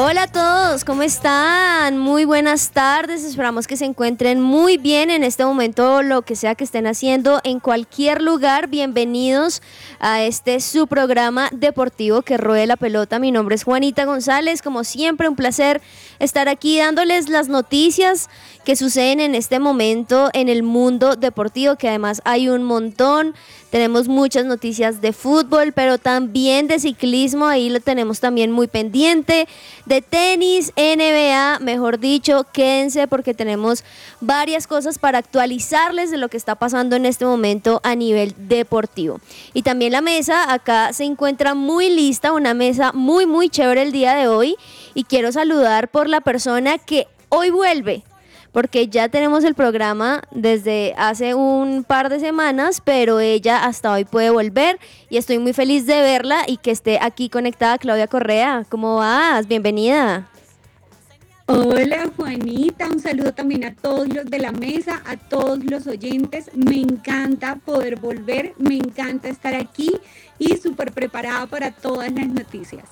Hola a todos, ¿cómo están? Muy buenas tardes, esperamos que se encuentren muy bien en este momento, lo que sea que estén haciendo en cualquier lugar. Bienvenidos a este su programa deportivo que ruede la pelota. Mi nombre es Juanita González, como siempre un placer estar aquí dándoles las noticias que suceden en este momento en el mundo deportivo, que además hay un montón. Tenemos muchas noticias de fútbol, pero también de ciclismo, ahí lo tenemos también muy pendiente. De tenis, NBA, mejor dicho, quédense porque tenemos varias cosas para actualizarles de lo que está pasando en este momento a nivel deportivo. Y también la mesa, acá se encuentra muy lista, una mesa muy, muy chévere el día de hoy. Y quiero saludar por la persona que hoy vuelve porque ya tenemos el programa desde hace un par de semanas, pero ella hasta hoy puede volver y estoy muy feliz de verla y que esté aquí conectada Claudia Correa. ¿Cómo vas? Bienvenida. Hola Juanita, un saludo también a todos los de la mesa, a todos los oyentes. Me encanta poder volver, me encanta estar aquí y súper preparada para todas las noticias.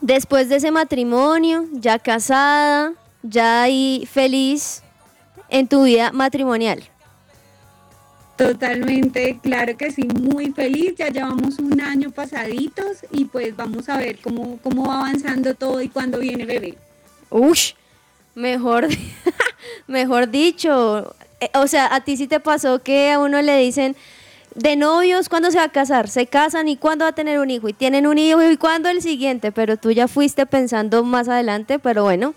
Después de ese matrimonio, ya casada, ya ahí feliz en tu vida matrimonial. Totalmente, claro que sí, muy feliz. Ya llevamos un año pasaditos y pues vamos a ver cómo, cómo va avanzando todo y cuándo viene bebé. Ush, mejor, mejor dicho. Eh, O sea, a ti sí te pasó que a uno le dicen de novios, ¿cuándo se va a casar? Se casan y cuándo va a tener un hijo. Y tienen un hijo y cuándo el siguiente. Pero tú ya fuiste pensando más adelante, pero bueno,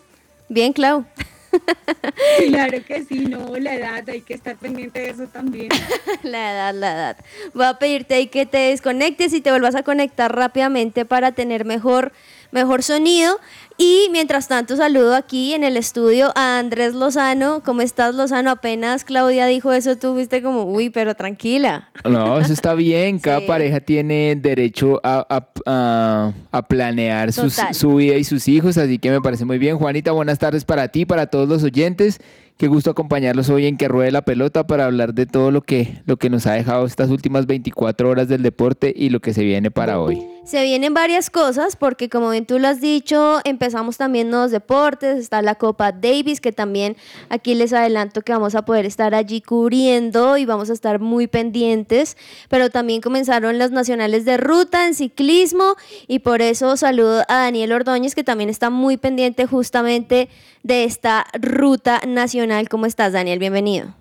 bien, Clau. Claro que sí, no, la edad, hay que estar pendiente de eso también. La edad, la edad. Voy a pedirte ahí que te desconectes y te vuelvas a conectar rápidamente para tener mejor, mejor sonido. Y mientras tanto saludo aquí en el estudio a Andrés Lozano. ¿Cómo estás, Lozano? Apenas Claudia dijo eso, tú fuiste como, uy, pero tranquila. No, eso está bien. Cada Sí. pareja tiene derecho a, a- a- a planear sus- su vida y sus hijos, así que me parece muy bien. Juanita, buenas tardes para ti, para todos los oyentes. Qué gusto acompañarlos hoy en Que Ruede la Pelota para hablar de todo lo que, lo que nos ha dejado estas últimas 24 horas del deporte y lo que se viene para hoy. Se vienen varias cosas porque como bien tú lo has dicho, empezamos también nuevos deportes, está la Copa Davis que también aquí les adelanto que vamos a poder estar allí cubriendo y vamos a estar muy pendientes, pero también comenzaron las nacionales de ruta en ciclismo y por eso saludo a Daniel Ordóñez que también está muy pendiente justamente de esta ruta nacional. ¿Cómo estás Daniel? Bienvenido.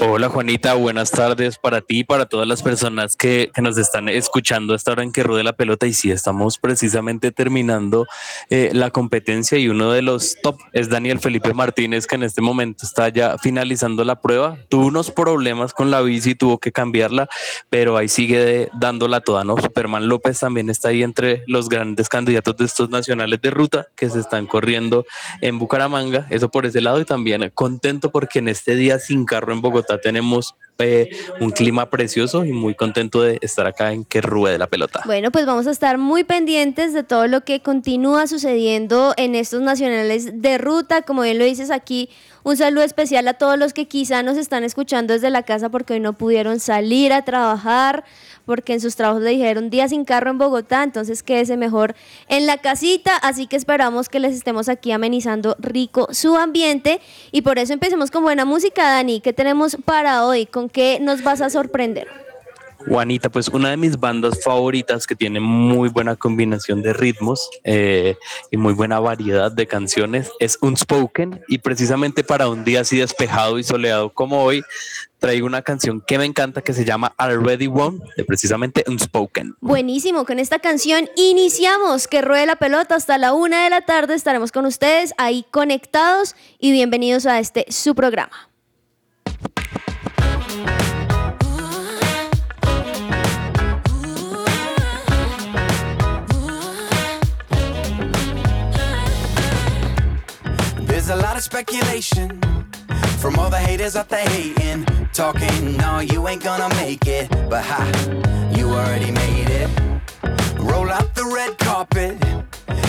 Hola Juanita, buenas tardes para ti y para todas las personas que, que nos están escuchando a esta hora en que ruede la pelota. Y sí, estamos precisamente terminando eh, la competencia y uno de los top es Daniel Felipe Martínez, que en este momento está ya finalizando la prueba. Tuvo unos problemas con la bici, tuvo que cambiarla, pero ahí sigue de- dándola toda, ¿no? Superman López también está ahí entre los grandes candidatos de estos nacionales de ruta que se están corriendo en Bucaramanga, eso por ese lado y también contento porque en este día sin carro en Bogotá tenemos un clima precioso y muy contento de estar acá en que ruede la pelota. Bueno, pues vamos a estar muy pendientes de todo lo que continúa sucediendo en estos nacionales de ruta. Como bien lo dices aquí, un saludo especial a todos los que quizá nos están escuchando desde la casa porque hoy no pudieron salir a trabajar, porque en sus trabajos le dijeron día sin carro en Bogotá, entonces quédese mejor en la casita. Así que esperamos que les estemos aquí amenizando rico su ambiente. Y por eso empecemos con buena música, Dani. ¿Qué tenemos para hoy? ¿Con qué nos vas a sorprender? Juanita, pues una de mis bandas favoritas que tiene muy buena combinación de ritmos eh, y muy buena variedad de canciones es Unspoken y precisamente para un día así despejado y soleado como hoy traigo una canción que me encanta que se llama Already Won de precisamente Unspoken. Buenísimo, con esta canción iniciamos que ruede la pelota hasta la una de la tarde. Estaremos con ustedes ahí conectados y bienvenidos a este su programa. Speculation From all the haters out there hating, talking, no, you ain't gonna make it. But ha, you already made it. Roll out the red carpet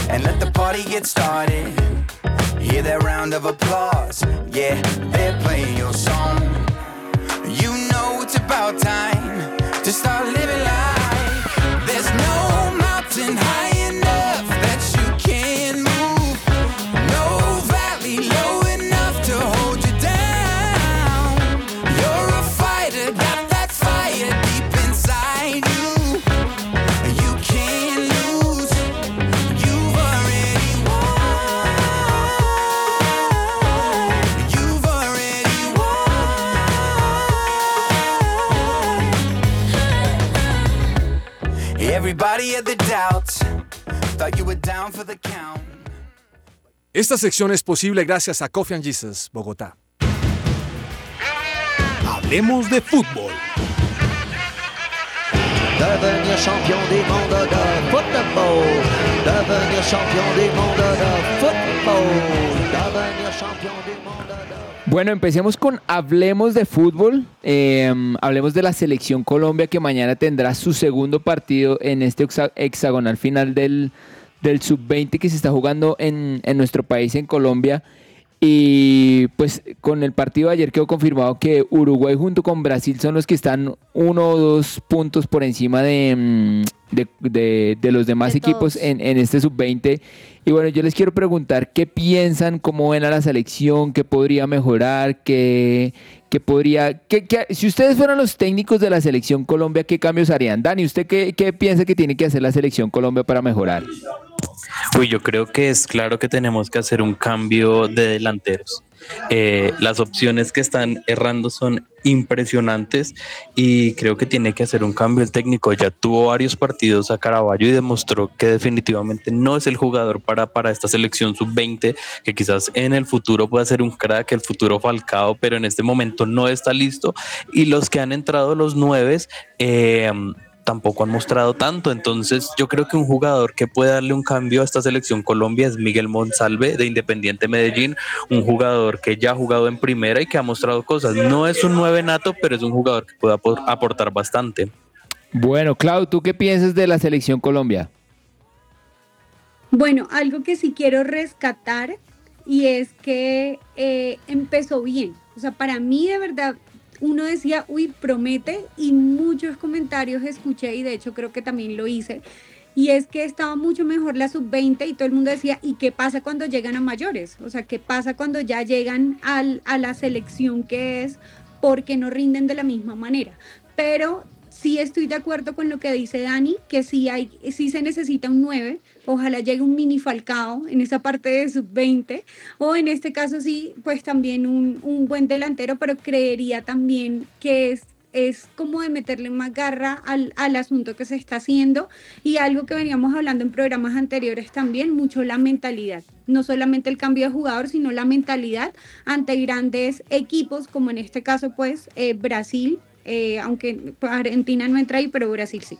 and let the party get started. Hear that round of applause, yeah, they're playing your song. You know it's about time to start living the doubts. Thought you were down for the count. Esta sección es posible gracias a Coffee and Jesus, Bogotá. Hablemos de fútbol. Devenir champion du monde de football. Devenir champion du monde de football. Devenir champion du monde de Bueno, empecemos con Hablemos de fútbol. Eh, hablemos de la selección Colombia que mañana tendrá su segundo partido en este hexa- hexagonal final del, del sub-20 que se está jugando en, en nuestro país, en Colombia. Y pues con el partido de ayer quedó confirmado que Uruguay junto con Brasil son los que están uno o dos puntos por encima de, mm, de, de- de los demás De equipos en, en este sub-20. Y bueno, yo les quiero preguntar qué piensan, cómo ven a la selección, qué podría mejorar, qué, qué podría... Qué, qué- si ustedes fueran los técnicos de la selección Colombia, ¿qué cambios harían? Dani, ¿usted qué, qué piensa que tiene que hacer la selección Colombia para mejorar? Uy, yo creo que es claro que tenemos que hacer un cambio de delanteros. Eh, las opciones que están errando son impresionantes y creo que tiene que hacer un cambio el técnico. Ya tuvo varios partidos a Caraballo y demostró que definitivamente no es el jugador para, para esta selección sub-20, que quizás en el futuro pueda ser un crack, el futuro Falcao, pero en este momento no está listo. Y los que han entrado, los nueve, eh, tampoco han mostrado tanto. Entonces, yo creo que un jugador que puede darle un cambio a esta selección Colombia es Miguel Monsalve de Independiente Medellín, un jugador que ya ha jugado en primera y que ha mostrado cosas. No es un nueve nato, pero es un jugador que puede apor- aportar bastante. Bueno, Clau, ¿tú qué piensas de la selección Colombia? Bueno, algo que sí quiero rescatar y es que eh, empezó bien. O sea, para mí de verdad uno decía, uy, promete y muchos comentarios escuché y de hecho creo que también lo hice. Y es que estaba mucho mejor la sub-20 y todo el mundo decía, ¿y qué pasa cuando llegan a mayores? O sea, ¿qué pasa cuando ya llegan al- a la selección que es porque no rinden de la misma manera? Pero sí estoy de acuerdo con lo que dice Dani, que sí, hay, sí se necesita un 9, ojalá llegue un mini Falcao en esa parte de sub-20, o en este caso sí, pues también un, un buen delantero, pero creería también que es, es como de meterle más garra al, al asunto que se está haciendo y algo que veníamos hablando en programas anteriores también, mucho la mentalidad. No solamente el cambio de jugador, sino la mentalidad ante grandes equipos, como en este caso, pues eh, Brasil, eh, aunque Argentina no entra ahí, pero Brasil sí.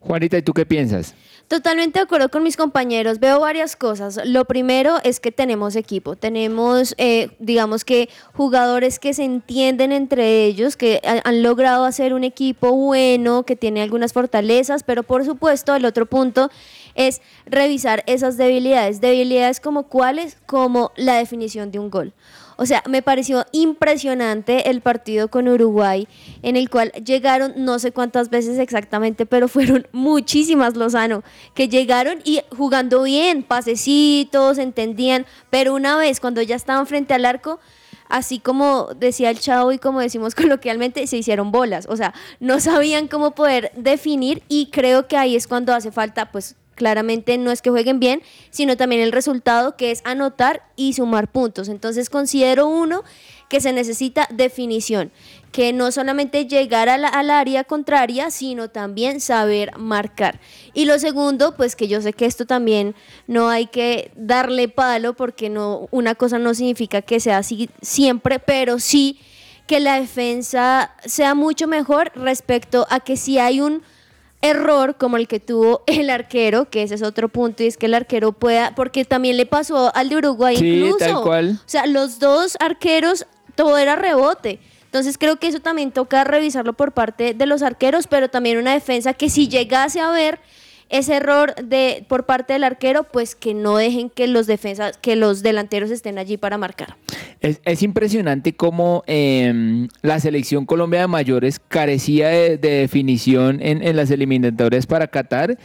Juanita, ¿y tú qué piensas? Totalmente de acuerdo con mis compañeros. Veo varias cosas. Lo primero es que tenemos equipo. Tenemos, eh, digamos que, jugadores que se entienden entre ellos, que ha- han logrado hacer un equipo bueno, que tiene algunas fortalezas, pero por supuesto, el otro punto es revisar esas debilidades. Debilidades como cuáles, como la definición de un gol. O sea, me pareció impresionante el partido con Uruguay, en el cual llegaron no sé cuántas veces exactamente, pero fueron muchísimas, Lozano, que llegaron y jugando bien, pasecitos, entendían, pero una vez cuando ya estaban frente al arco, así como decía el chavo y como decimos coloquialmente, se hicieron bolas. O sea, no sabían cómo poder definir y creo que ahí es cuando hace falta, pues claramente no es que jueguen bien, sino también el resultado que es anotar y sumar puntos. Entonces considero uno que se necesita definición, que no solamente llegar a la- al área contraria, sino también saber marcar. Y lo segundo, pues que yo sé que esto también no hay que darle palo porque no una cosa no significa que sea así siempre, pero sí que la defensa sea mucho mejor respecto a que si hay un error como el que tuvo el arquero, que ese es otro punto, y es que el arquero pueda, porque también le pasó al de Uruguay Sí, incluso. tal cual. O sea, los dos arqueros todo era rebote. Entonces creo que eso también toca revisarlo por parte de los arqueros, pero también una defensa que si llegase a ver ese error de por parte del arquero, pues que no dejen que los defensas, que los delanteros estén allí para marcar. Es, es impresionante cómo eh, la selección Colombia de mayores carecía de, de definición en, en las eliminatorias para Qatar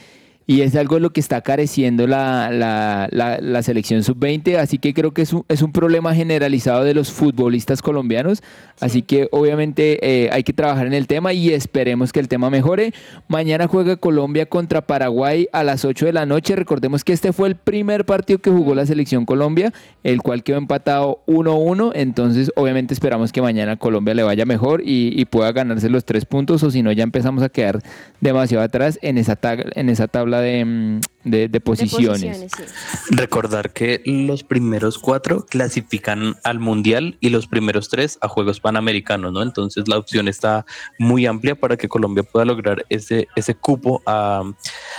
y es algo de lo que está careciendo la, la, la, la selección sub-20, así que creo que es un, es un problema generalizado de los futbolistas colombianos, así que obviamente eh, hay que trabajar en el tema y esperemos que el tema mejore. Mañana juega Colombia contra Paraguay a las 8 de la noche, recordemos que este fue el primer partido que jugó la selección Colombia, el cual quedó empatado 1-1, entonces obviamente esperamos que mañana Colombia le vaya mejor y, y pueda ganarse los tres puntos, o si no ya empezamos a quedar demasiado atrás en esa, tag- en esa tabla de, mm, de- de posiciones. De sí. Recordar que los primeros cuatro clasifican al mundial y los primeros tres a Juegos Panamericanos, ¿no? Entonces la opción está muy amplia para que Colombia pueda lograr ese, ese cupo a-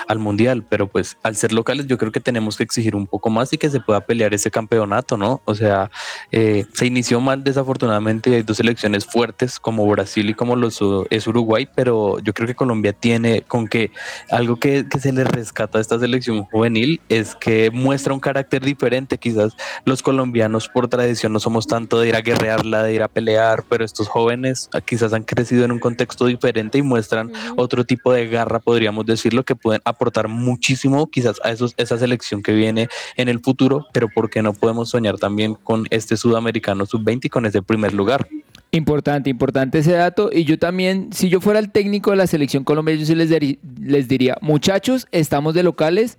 al mundial, pero pues al ser locales yo creo que tenemos que exigir un poco más y que se pueda pelear ese campeonato, ¿no? O sea, eh, se inició mal desafortunadamente, hay dos selecciones fuertes como Brasil y como los, es Uruguay, pero yo creo que Colombia tiene con que algo que, que se le rescata a esta selección juvenil es que muestra un carácter diferente. Quizás los colombianos por tradición no somos tanto de ir a guerrearla, de ir a pelear, pero estos jóvenes ah, quizás han crecido en un contexto diferente y muestran otro tipo de garra, podríamos decirlo, que pueden aportar muchísimo quizás a esos, esa selección que viene en el futuro, pero ¿por qué no podemos soñar también con este sudamericano sub-20 y con ese primer lugar? Importante, importante ese dato. Y yo también, si yo fuera el técnico de la selección Colombia, yo sí les, diri- les diría, muchachos, estamos de locales.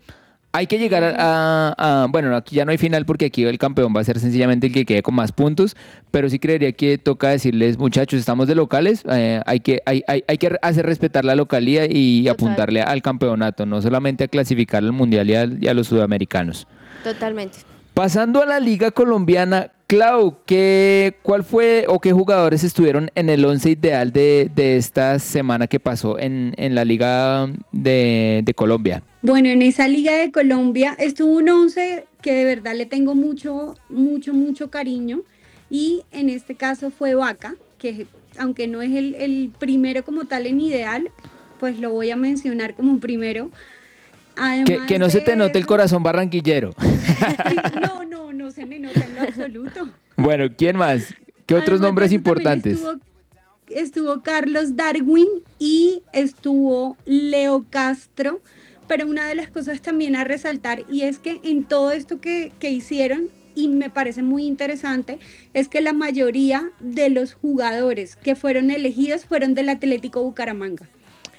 Hay que llegar a, a- a- Bueno, aquí ya no hay final porque aquí el campeón va a ser sencillamente el que quede con más puntos. Pero sí creería que toca decirles, muchachos, estamos de locales. eh, hay, que, hay, hay, hay que hacer respetar la localía y Total. apuntarle al campeonato, no solamente a clasificar al mundial y, al- y a los sudamericanos. Totalmente. Pasando a la liga colombiana, Clau, ¿qué, ¿cuál fue o qué jugadores estuvieron en el once ideal de, de esta semana que pasó en, en la liga de, de Colombia? Bueno, en esa Liga de Colombia estuvo un 11 que de verdad le tengo mucho, mucho, mucho cariño. Y en este caso fue Vaca, que aunque no es el, el primero como tal en ideal, pues lo voy a mencionar como primero. Que, Además que no se te note el corazón barranquillero. No, no, no se me nota en lo absoluto. bueno, ¿quién más? ¿Qué otros Además nombres importantes? Estuvo, estuvo Carlos Darwin y estuvo Leo Castro. Pero una de las cosas también a resaltar, y es que en todo esto que, que hicieron, y me parece muy interesante, es que la mayoría de los jugadores que fueron elegidos fueron del Atlético Bucaramanga.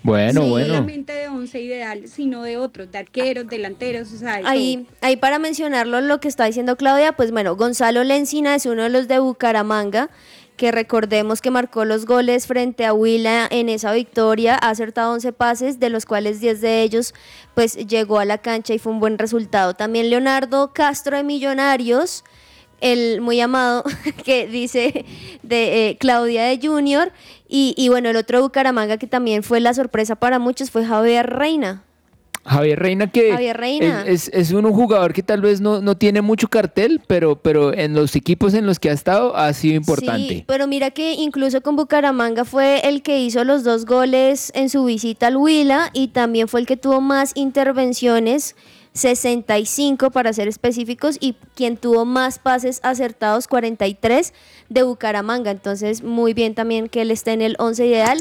Bueno, no bueno. solamente de once ideal, sino de otros, de arqueros, delanteros, o sea. Ahí, ahí para mencionarlo lo que está diciendo Claudia, pues bueno, Gonzalo Lencina es uno de los de Bucaramanga, que recordemos que marcó los goles frente a Huila en esa victoria, ha acertado 11 pases, de los cuales 10 de ellos pues llegó a la cancha y fue un buen resultado. También Leonardo Castro de Millonarios, el muy amado que dice de eh, Claudia de Junior, y, y bueno, el otro de Bucaramanga que también fue la sorpresa para muchos fue Javier Reina. Javier Reina que Javier Reina. Es, es- es un jugador que tal vez no, no tiene mucho cartel, pero, pero en los equipos en los que ha estado ha sido importante. Sí, pero mira que incluso con Bucaramanga fue el que hizo los dos goles en su visita al Huila y también fue el que tuvo más intervenciones, 65 para ser específicos, y quien tuvo más pases acertados, 43 de Bucaramanga. Entonces, muy bien también que él esté en el 11 ideal.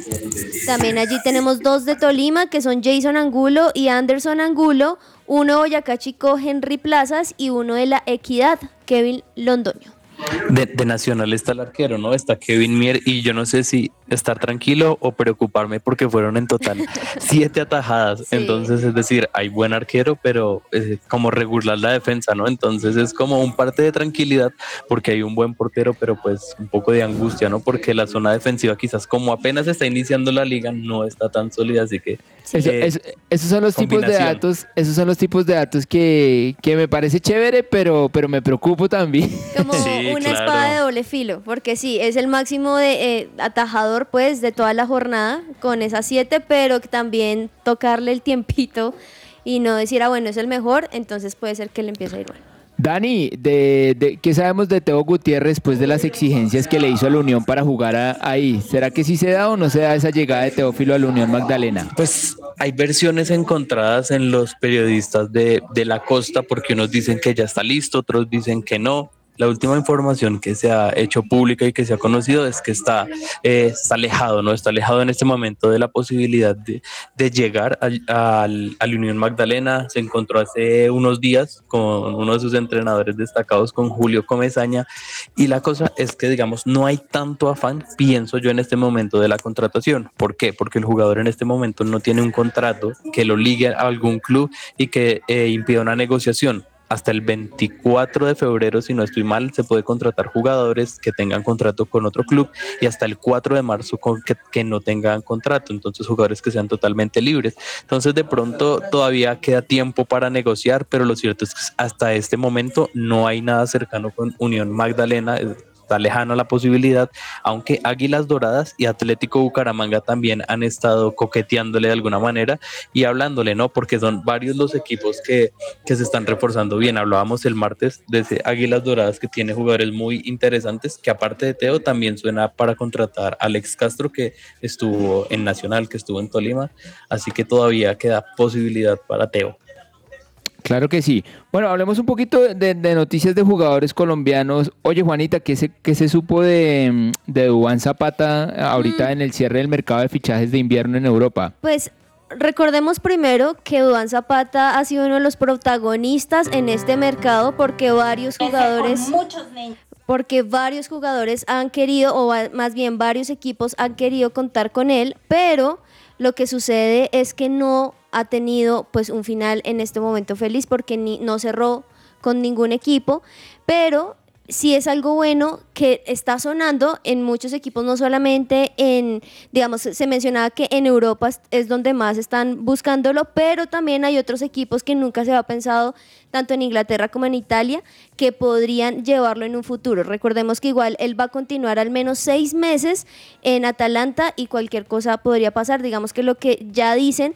También allí tenemos dos de Tolima, que son Jason Angulo y Anderson Angulo, uno Boyacá Chico, Henry Plazas, y uno de la Equidad, Kevin Londoño. De, de Nacional está el arquero, ¿no? Está Kevin Mier y yo no sé si estar tranquilo o preocuparme porque fueron en total siete atajadas. Sí. Entonces, es decir, hay buen arquero, pero eh, como regular la defensa, ¿no? Entonces es como un parte de tranquilidad porque hay un buen portero, pero pues un poco de angustia, ¿no? Porque la zona defensiva quizás como apenas está iniciando la liga no está tan sólida, así que... Eso- eh, eso- esos son los tipos de datos, esos son los tipos de datos que, que me parece chévere, pero, pero me preocupo también. Como Sí, una claro. espada de doble filo, porque sí, es el máximo de eh, atajador pues de toda la jornada con esas siete, pero también tocarle el tiempito y no decir, ah, bueno, es el mejor, entonces puede ser que le empiece a ir mal. Dani, de, de- ¿qué sabemos de Teo Gutiérrez después de las exigencias que le hizo a la Unión para jugar a- ahí? ¿Será que sí se da o no se da esa llegada de Teófilo a la Unión Magdalena? Pues hay versiones encontradas en los periodistas de, de la costa porque unos dicen que ya está listo, otros dicen que no. La última información que se ha hecho pública y que se ha conocido es que está, eh, está alejado, ¿no? Está alejado en este momento de la posibilidad de, llegar al, al- a la Unión Magdalena. Se encontró hace unos días con uno de sus entrenadores destacados, con Julio Comezaña. Y la cosa es que, digamos, no hay tanto afán, pienso yo, en este momento de la contratación. ¿Por qué? Porque el jugador en este momento no tiene un contrato que lo ligue a algún club y que eh, impida una negociación. Hasta el 24 de febrero, si no estoy mal, se puede contratar jugadores que tengan contrato con otro club y hasta el 4 de marzo que no tengan contrato. Entonces, jugadores que sean totalmente libres. Entonces, de pronto todavía queda tiempo para negociar, pero lo cierto es que hasta este momento no hay nada cercano con Unión Magdalena. Está lejana la posibilidad, aunque Águilas Doradas y Atlético Bucaramanga también han estado coqueteándole de alguna manera y hablándole, ¿no? Porque son varios los equipos que, que se están reforzando bien. Hablábamos el martes de Águilas Doradas que tiene jugadores muy interesantes, que aparte de Teo también suena para contratar a Alex Castro, que estuvo en Nacional, que estuvo en Tolima, así que todavía queda posibilidad para Teo. Claro que sí. Bueno, hablemos un poquito de, de noticias de jugadores colombianos. Oye, Juanita, ¿qué se, qué se supo de, mm, de Duván Zapata ahorita en el cierre del mercado de fichajes de invierno en Europa? Pues recordemos primero que Duan Zapata ha sido uno de los protagonistas en este mercado porque varios jugadores porque varios jugadores han querido o va- más bien varios equipos han querido contar con él, pero lo que sucede es que no ha tenido pues un final en este momento feliz porque ni, no cerró con ningún equipo, pero sí es algo bueno que está sonando en muchos equipos, no solamente en, digamos, se mencionaba que en Europa es- donde más están buscándolo, pero también hay otros equipos que nunca se había pensado, tanto en Inglaterra como en Italia, que podrían llevarlo en un futuro. Recordemos que igual él va a continuar al menos seis meses en Atalanta y cualquier cosa podría pasar. Digamos que lo que ya dicen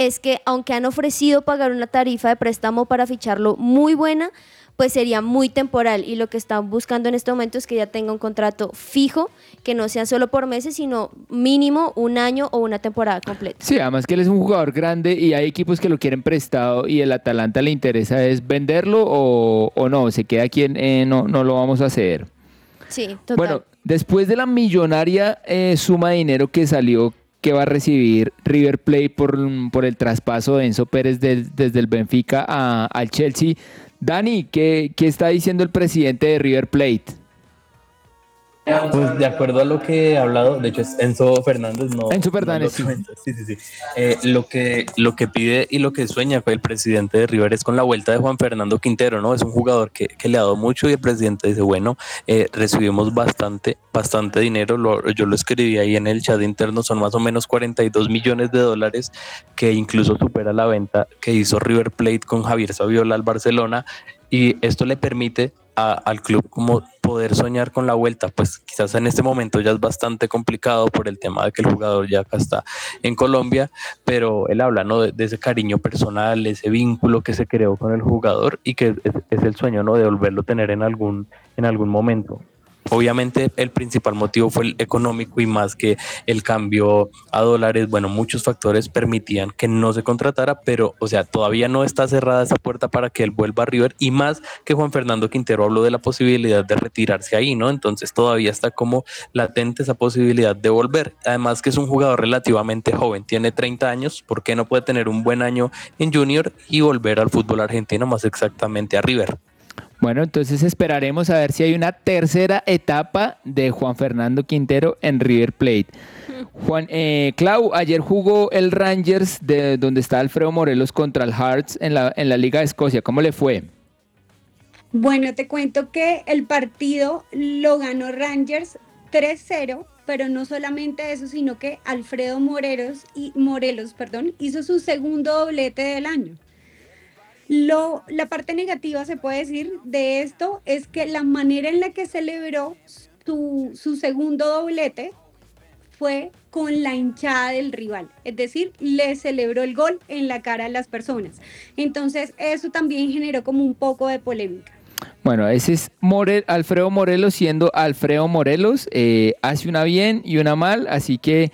es que aunque han ofrecido pagar una tarifa de préstamo para ficharlo muy buena, pues sería muy temporal y lo que están buscando en este momento es que ya tenga un contrato fijo, que no sea solo por meses, sino mínimo un año o una temporada completa. Sí, además que él es un jugador grande y hay equipos que lo quieren prestado y el Atalanta le interesa es venderlo o, o no, se queda aquí, en, eh, no, no lo vamos a hacer. Sí, total. Bueno, después de la millonaria eh, suma de dinero que salió que va a recibir River Plate por, por el traspaso de Enzo Pérez desde el Benfica a- al Chelsea, Dani, ¿qué, ¿qué está diciendo el presidente de River Plate? Pues de acuerdo a lo que he hablado, de hecho es Enzo Fernández, no. Enzo no Fernández, lo sí. Sí, sí, sí. Eh, lo, que, lo que pide y lo que sueña el presidente de River es con la vuelta de Juan Fernando Quintero, ¿no? Es un jugador que, que le ha dado mucho y el presidente dice, bueno, eh, recibimos bastante, bastante dinero, lo- yo lo escribí ahí en el chat interno, son más o menos 42 millones de dólares, que incluso supera la venta que hizo River Plate con Javier Saviola al Barcelona y esto le permite a- al club como poder soñar con la vuelta, pues quizás en este momento ya es bastante complicado por el tema de que el jugador ya acá está en Colombia, pero él habla ¿no? de, ese cariño personal, ese vínculo que se creó con el jugador y que es, es el sueño ¿no? de volverlo a tener en algún, en algún momento. Obviamente el principal motivo fue el económico y más que el cambio a dólares, bueno, muchos factores permitían que no se contratara, pero o sea, todavía no está cerrada esa puerta para que él vuelva a River y más que Juan Fernando Quintero habló de la posibilidad de retirarse ahí, ¿no? Entonces todavía está como latente esa posibilidad de volver. Además que es un jugador relativamente joven, tiene 30 años, ¿por qué no puede tener un buen año en junior y volver al fútbol argentino, más exactamente a River? Bueno, entonces esperaremos a ver si hay una tercera etapa de Juan Fernando Quintero en River Plate. Juan, eh, Clau, ayer jugó el Rangers de donde está Alfredo Morelos contra el Hearts en la, en la Liga de Escocia. ¿Cómo le fue? Bueno, te cuento que el partido lo ganó Rangers 3-0, pero no solamente eso, sino que Alfredo Morelos, y, Morelos perdón, hizo su segundo doblete del año. Lo, la parte negativa, se puede decir, de esto es que la manera en la que celebró su, su segundo doblete fue con la hinchada del rival, es decir, le celebró el gol en la cara a las personas. Entonces, eso también generó como un poco de polémica. Bueno, ese es More- Alfredo Morelos siendo Alfredo Morelos. eh, hace una bien y una mal, así que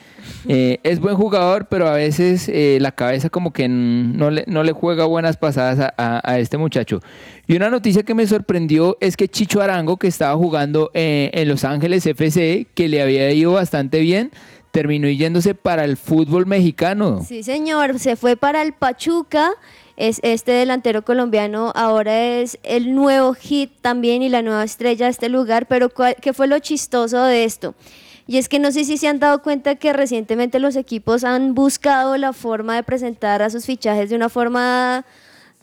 eh, es buen jugador, pero a veces eh, la cabeza como que no le, no le juega buenas pasadas a, a- a este muchacho. Y una noticia que me sorprendió es que Chicho Arango, que estaba jugando eh, en Los Ángeles FC, que le había ido bastante bien, terminó yéndose para el fútbol mexicano. Sí, señor, se fue para el Pachuca. Es este delantero colombiano ahora es el nuevo hit también y la nueva estrella de este lugar, pero ¿cuál- ¿qué fue lo chistoso de esto? Y es que no sé si se han dado cuenta que recientemente los equipos han buscado la forma de presentar a sus fichajes de una forma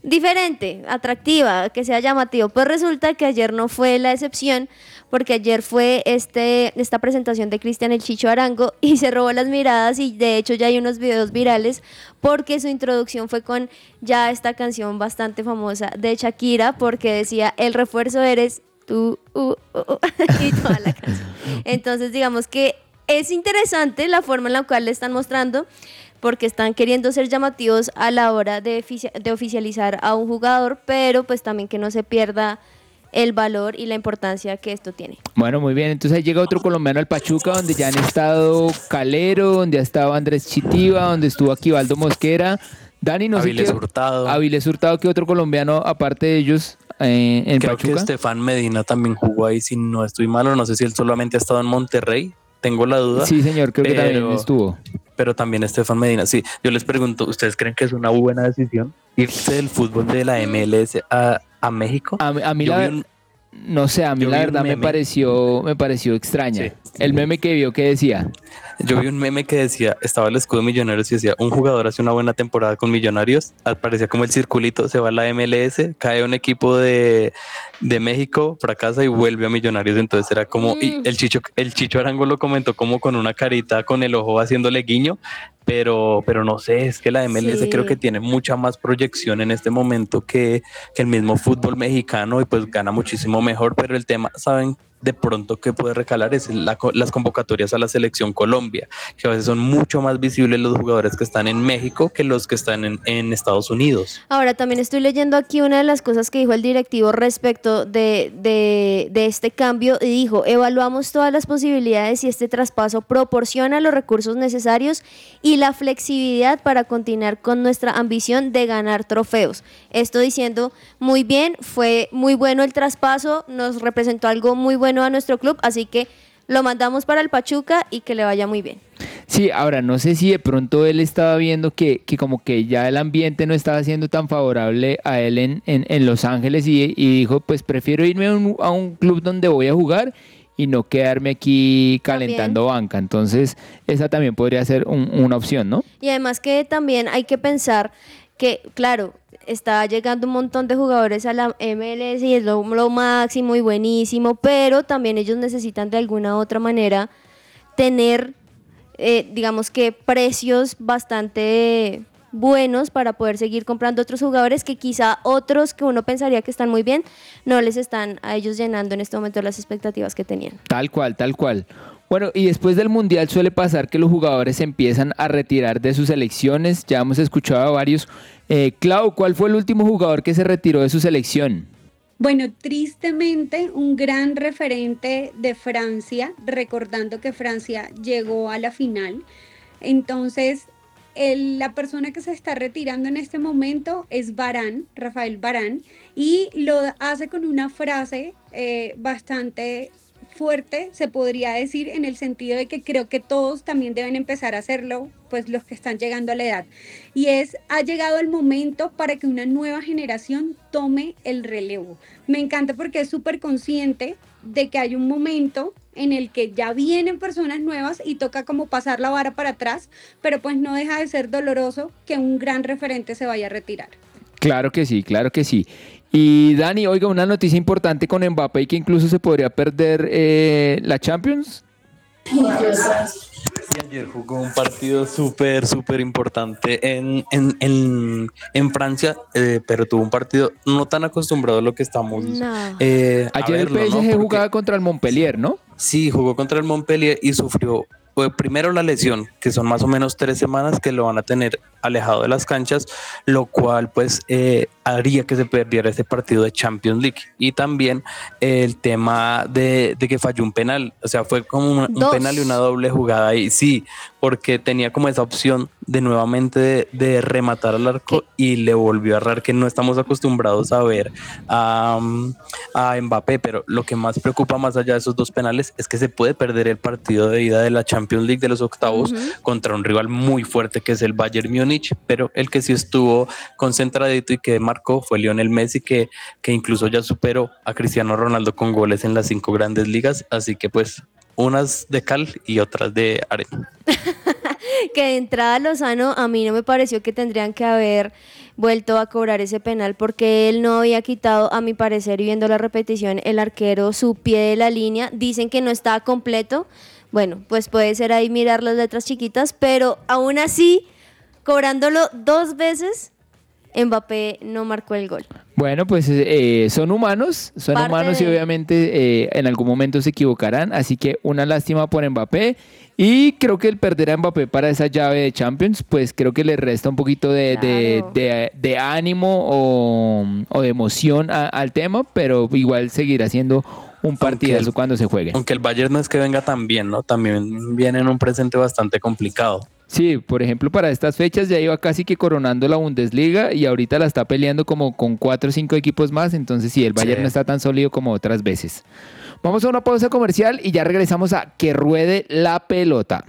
diferente, atractiva, que sea llamativo. Pues resulta que ayer no fue la excepción, porque ayer fue este, esta presentación de Cristian El Chicho Arango y se robó las miradas y de hecho ya hay unos videos virales porque su introducción fue con ya esta canción bastante famosa de Shakira porque decía el refuerzo eres tú uh, uh, uh", y toda la canción. Entonces digamos que es interesante la forma en la cual le están mostrando porque están queriendo ser llamativos a la hora de, de oficializar a un jugador, pero pues también que no se pierda el valor y la importancia que esto tiene. Bueno, muy bien. Entonces ahí llega otro colombiano al Pachuca, donde ya han estado Calero, donde ha estado Andrés Chitiva, donde estuvo Aquivaldo Mosquera. Dani, no Avilés sé qué. Hurtado. Avilés Hurtado, ¿qué otro colombiano, aparte de ellos, eh, en Creo que Pachuca? Estefan Medina también jugó ahí, si no estoy malo. No sé si él solamente ha estado en Monterrey. Tengo la duda. Sí, señor, creo que también pero- estuvo. Pero también Estefan Medina. Sí, yo les pregunto, ¿ustedes creen que es una buena decisión irse del fútbol de la MLS a, a México? A, a mí Yo la, un- no sé, a mí la verdad me pareció, me pareció extraña. Sí. El meme que vio que decía, Yo vi un meme que decía, estaba el escudo de Millonarios y decía, un jugador hace una buena temporada con Millonarios, aparecía como el circulito, se va a la MLS, cae un equipo de, de México, fracasa y vuelve a Millonarios, entonces era como, y Mm. el Chicho, el Chicho Arango lo comentó como con una carita, con el ojo haciéndole guiño, pero, pero no sé, es que la MLS Sí. creo que tiene mucha más proyección en este momento que, que el mismo fútbol mexicano y pues gana muchísimo mejor, pero el tema, ¿saben? De pronto que puede recalar es las convocatorias a la selección Colombia, que a veces son mucho más visibles los jugadores que están en México que los que están en, Estados Unidos. Ahora, también estoy leyendo aquí una de las cosas que dijo el directivo respecto de, de- de este cambio y dijo, evaluamos todas las posibilidades y este traspaso proporciona los recursos necesarios y la flexibilidad para continuar con nuestra ambición de ganar trofeos. Esto diciendo, muy bien, fue muy bueno el traspaso, nos representó algo muy bueno a nuestro club, así que lo mandamos para el Pachuca y que le vaya muy bien. Sí, ahora no sé si de pronto él estaba viendo que, que como que ya el ambiente no estaba siendo tan favorable a él en, en- en Los Ángeles y, y dijo, pues prefiero irme a un, a un club donde voy a jugar y no quedarme aquí calentando banca. Entonces, esa también podría ser un- una opción, ¿no? Y además que también hay que pensar que, claro, está llegando un montón de jugadores a la MLS y es lo, máximo y buenísimo, pero también ellos necesitan de alguna u otra manera tener, eh, digamos que precios bastante buenos para poder seguir comprando otros jugadores que quizá otros que uno pensaría que están muy bien no les están a ellos llenando en este momento las expectativas que tenían. Tal cual, tal cual. Bueno, y después del Mundial suele pasar que los jugadores se empiezan a retirar de sus selecciones. Ya hemos escuchado a varios. Eh, Clau, ¿cuál fue el último jugador que se retiró de su selección? Bueno, tristemente, un gran referente de Francia, recordando que Francia llegó a la final. Entonces, la persona que se está retirando en este momento es Barán, Rafael Barán, y lo hace con una frase eh, bastante fuerte, se podría decir, en el sentido de que creo que todos también deben empezar a hacerlo, pues los que están llegando a la edad. Y es, ha llegado el momento para que una nueva generación tome el relevo. Me encanta porque es súper consciente de que hay un momento en el que ya vienen personas nuevas y toca como pasar la vara para atrás, pero pues no deja de ser doloroso que un gran referente se vaya a retirar. Claro que sí, claro que sí. Y Dani, oiga, una noticia importante con Mbappé y que incluso se podría perder eh, la Champions. Y ayer jugó un partido súper, súper importante en, en, en, en Francia, eh, pero tuvo un partido no tan acostumbrado a lo que estamos. No. eh, a Ayer el verlo, ¿no? PSG Porque- jugaba contra el Montpellier, ¿no? Sí, jugó contra el Montpellier y sufrió primero la lesión, que son más o menos tres semanas que lo van a tener alejado de las canchas, lo cual pues eh, haría que se perdiera este partido de Champions League. Y también el tema de, que falló un penal, o sea, fue como un, penal y una doble jugada y sí, porque tenía como esa opción de nuevamente de, rematar al arco y le volvió a errar que no estamos acostumbrados a ver a, a Mbappé, pero lo que más preocupa más allá de esos dos penales es que se puede perder el partido de ida de la Champions League de los octavos contra un rival muy fuerte que es el Bayern Múnich, pero el que sí estuvo concentradito y que marcó fue Lionel Messi que, que incluso ya superó a Cristiano Ronaldo con goles en las cinco grandes ligas, así que pues unas de cal y otras de arena. que de entrada Lozano a mí no me pareció que tendrían que haber vuelto a cobrar ese penal porque él no había quitado, a mi parecer, viendo la repetición, el arquero su pie de la línea. Dicen que no estaba completo. Bueno, pues puede ser ahí mirar las letras chiquitas, pero aún así, cobrándolo dos veces, Mbappé no marcó el gol. Bueno, pues eh, son humanos, son humanos y obviamente eh, en algún momento se equivocarán, así que una lástima por Mbappé y creo que el perder a Mbappé para esa llave de Champions, pues creo que le resta un poquito de, ánimo o, de emoción al tema, pero igual seguirá siendo un partido cuando se juegue. Aunque el Bayern no es que venga tan bien, ¿no? También viene en un presente bastante complicado. Sí, por ejemplo, para estas fechas ya iba casi que coronando la Bundesliga y ahorita la está peleando como con cuatro o cinco equipos más, entonces sí, el Bayern no está tan sólido como otras veces. Vamos a una pausa comercial y ya regresamos a que ruede la pelota.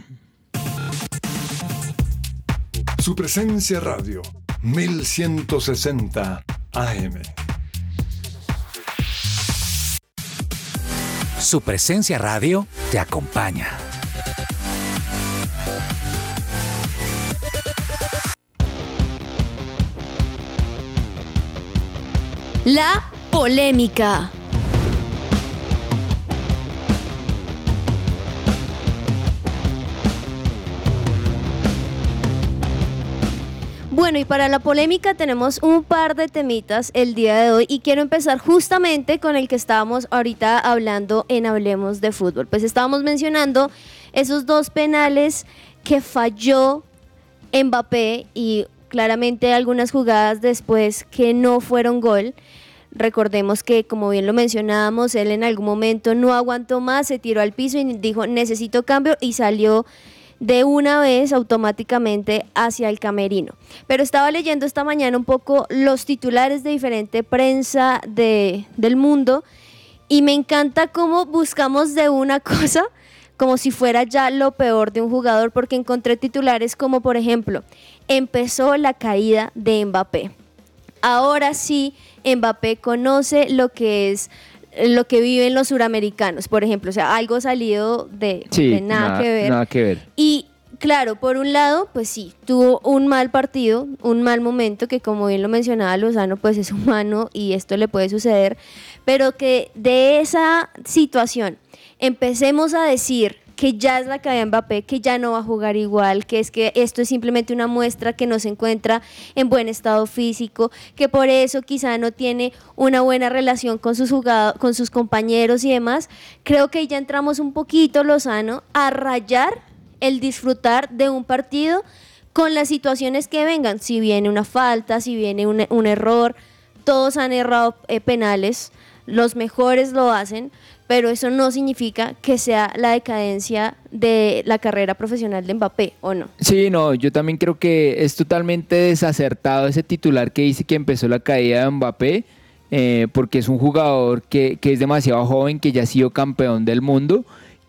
Su presencia radio, 1160 AM. Su presencia radio te acompaña. La polémica. Bueno, y para la polémica tenemos un par de temitas el día de hoy y quiero empezar justamente con el que estábamos ahorita hablando en Hablemos de Fútbol. Pues estábamos mencionando esos dos penales que falló Mbappé y claramente algunas jugadas después que no fueron gol. Recordemos que, como bien lo mencionábamos, él en algún momento no aguantó más, se tiró al piso y dijo necesito cambio y salió de una vez automáticamente hacia el camerino. Pero estaba leyendo esta mañana un poco los titulares de diferente prensa de, del mundo y me encanta cómo buscamos de una cosa como si fuera ya lo peor de un jugador, porque encontré titulares como, por ejemplo, empezó la caída de Mbappé. Ahora sí, Mbappé conoce lo que es lo que viven los suramericanos, por ejemplo, o sea, algo salido de, nada, que ver. Nada que ver. Y claro, por un lado, pues sí, tuvo un mal partido, un mal momento, que como bien lo mencionaba Lozano, pues es humano y esto le puede suceder, pero que de esa situación empecemos a decir que ya es la caída de Mbappé, que ya no va a jugar igual, que es que esto es simplemente una muestra que no se encuentra en buen estado físico, que por eso quizá no tiene una buena relación con sus jugadores, con sus compañeros y demás, creo que ya entramos un poquito, Lozano, a rayar el disfrutar de un partido con las situaciones que vengan, si viene una falta, si viene un, error, todos han errado eh, penales, los mejores lo hacen, pero eso no significa que sea la decadencia de la carrera profesional de Mbappé, ¿o no? Sí, no, yo también creo que es totalmente desacertado ese titular que dice que empezó la caída de Mbappé, eh, porque es un jugador que, que es demasiado joven, que ya ha sido campeón del mundo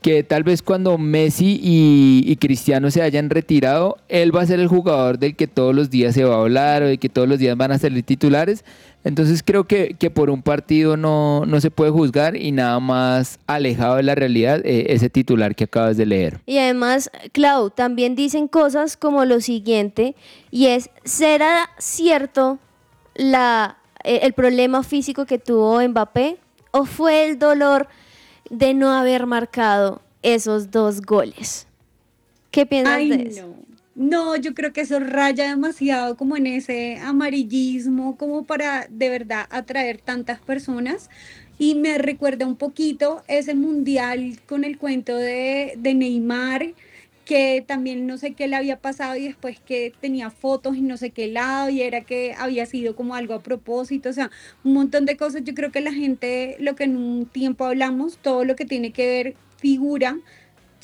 que tal vez cuando Messi y, Cristiano se hayan retirado, él va a ser el jugador del que todos los días se va a hablar o de que todos los días van a ser titulares. Entonces creo que, por un partido no, no, se puede juzgar y nada más alejado de la realidad eh, ese titular que acabas de leer. Y además, Clau, también dicen cosas como lo siguiente, y es, ¿será cierto la, eh, el problema físico que tuvo Mbappé o fue el dolor? De no haber marcado esos dos goles. ¿Qué piensas de eso? No. No, yo creo que eso raya demasiado como en ese amarillismo, como para de verdad atraer tantas personas. Y me recuerda un poquito ese mundial con el cuento de, de Neymar, que también no sé qué le había pasado y después que tenía fotos y no sé qué lado y era que había sido como algo a propósito, o sea, un montón de cosas. Yo creo que la gente, lo que en un tiempo hablamos, todo lo que tiene que ver figura,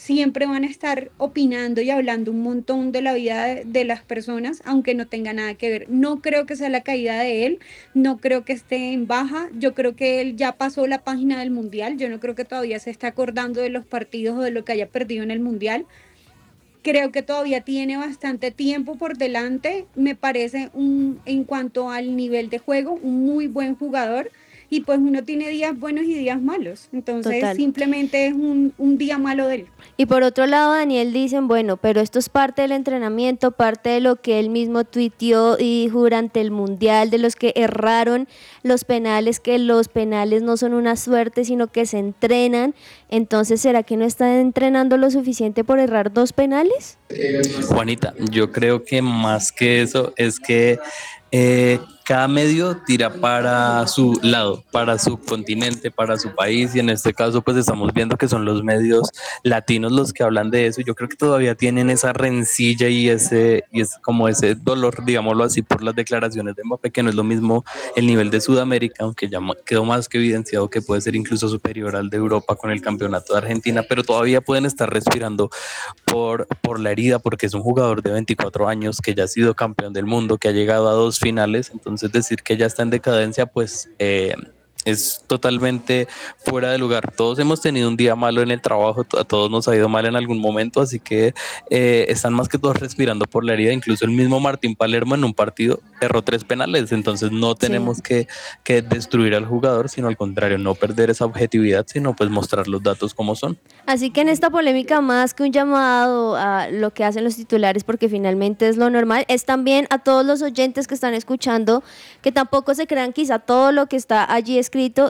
siempre van a estar opinando y hablando un montón de la vida de, las personas, aunque no tenga nada que ver. No creo que sea la caída de él, no creo que esté en baja, yo creo que él ya pasó la página del Mundial, yo no creo que todavía se esté acordando de los partidos o de lo que haya perdido en el Mundial. Creo que todavía tiene bastante tiempo por delante, me parece un, en cuanto al nivel de juego, un muy buen jugador y pues uno tiene días buenos y días malos. Entonces Total. simplemente es un, un, día malo de él. Y por otro lado, Daniel dicen, bueno, pero esto es parte del entrenamiento, parte de lo que él mismo tuiteó y dijo durante el Mundial, de los que erraron los penales, que los penales no son una suerte, sino que se entrenan. Entonces, ¿será que no está entrenando lo suficiente por errar dos penales? Juanita, yo creo que más que eso es que eh, cada medio tira para su lado, para su continente, para su país y en este caso pues estamos viendo que son los medios latinos los que hablan de eso. Yo creo que todavía tienen esa rencilla y ese y es como ese dolor, digámoslo así, por las declaraciones de Mbappé, que no es lo mismo el nivel de Sudamérica, aunque ya quedó más que evidenciado que puede ser incluso superior al de Europa con el campeonato de Argentina, pero todavía pueden estar respirando por, por la herida porque es un jugador de 24 años que ya ha sido campeón del mundo, que ha llegado a dos finales, entonces decir que ya está en decadencia, pues eh, es totalmente fuera de lugar. Todos hemos tenido un día malo en el trabajo, a todos nos ha ido mal en algún momento, así que eh, están más que todos respirando por la herida. Incluso el mismo Martín Palermo en un partido erró tres penales, entonces no tenemos sí. que, que, destruir al jugador, sino al contrario, no perder esa objetividad, sino pues mostrar los datos como son. Así que en esta polémica, más que un llamado a lo que hacen los titulares, porque finalmente es lo normal, es también a todos los oyentes que están escuchando que tampoco se crean quizá todo lo que está allí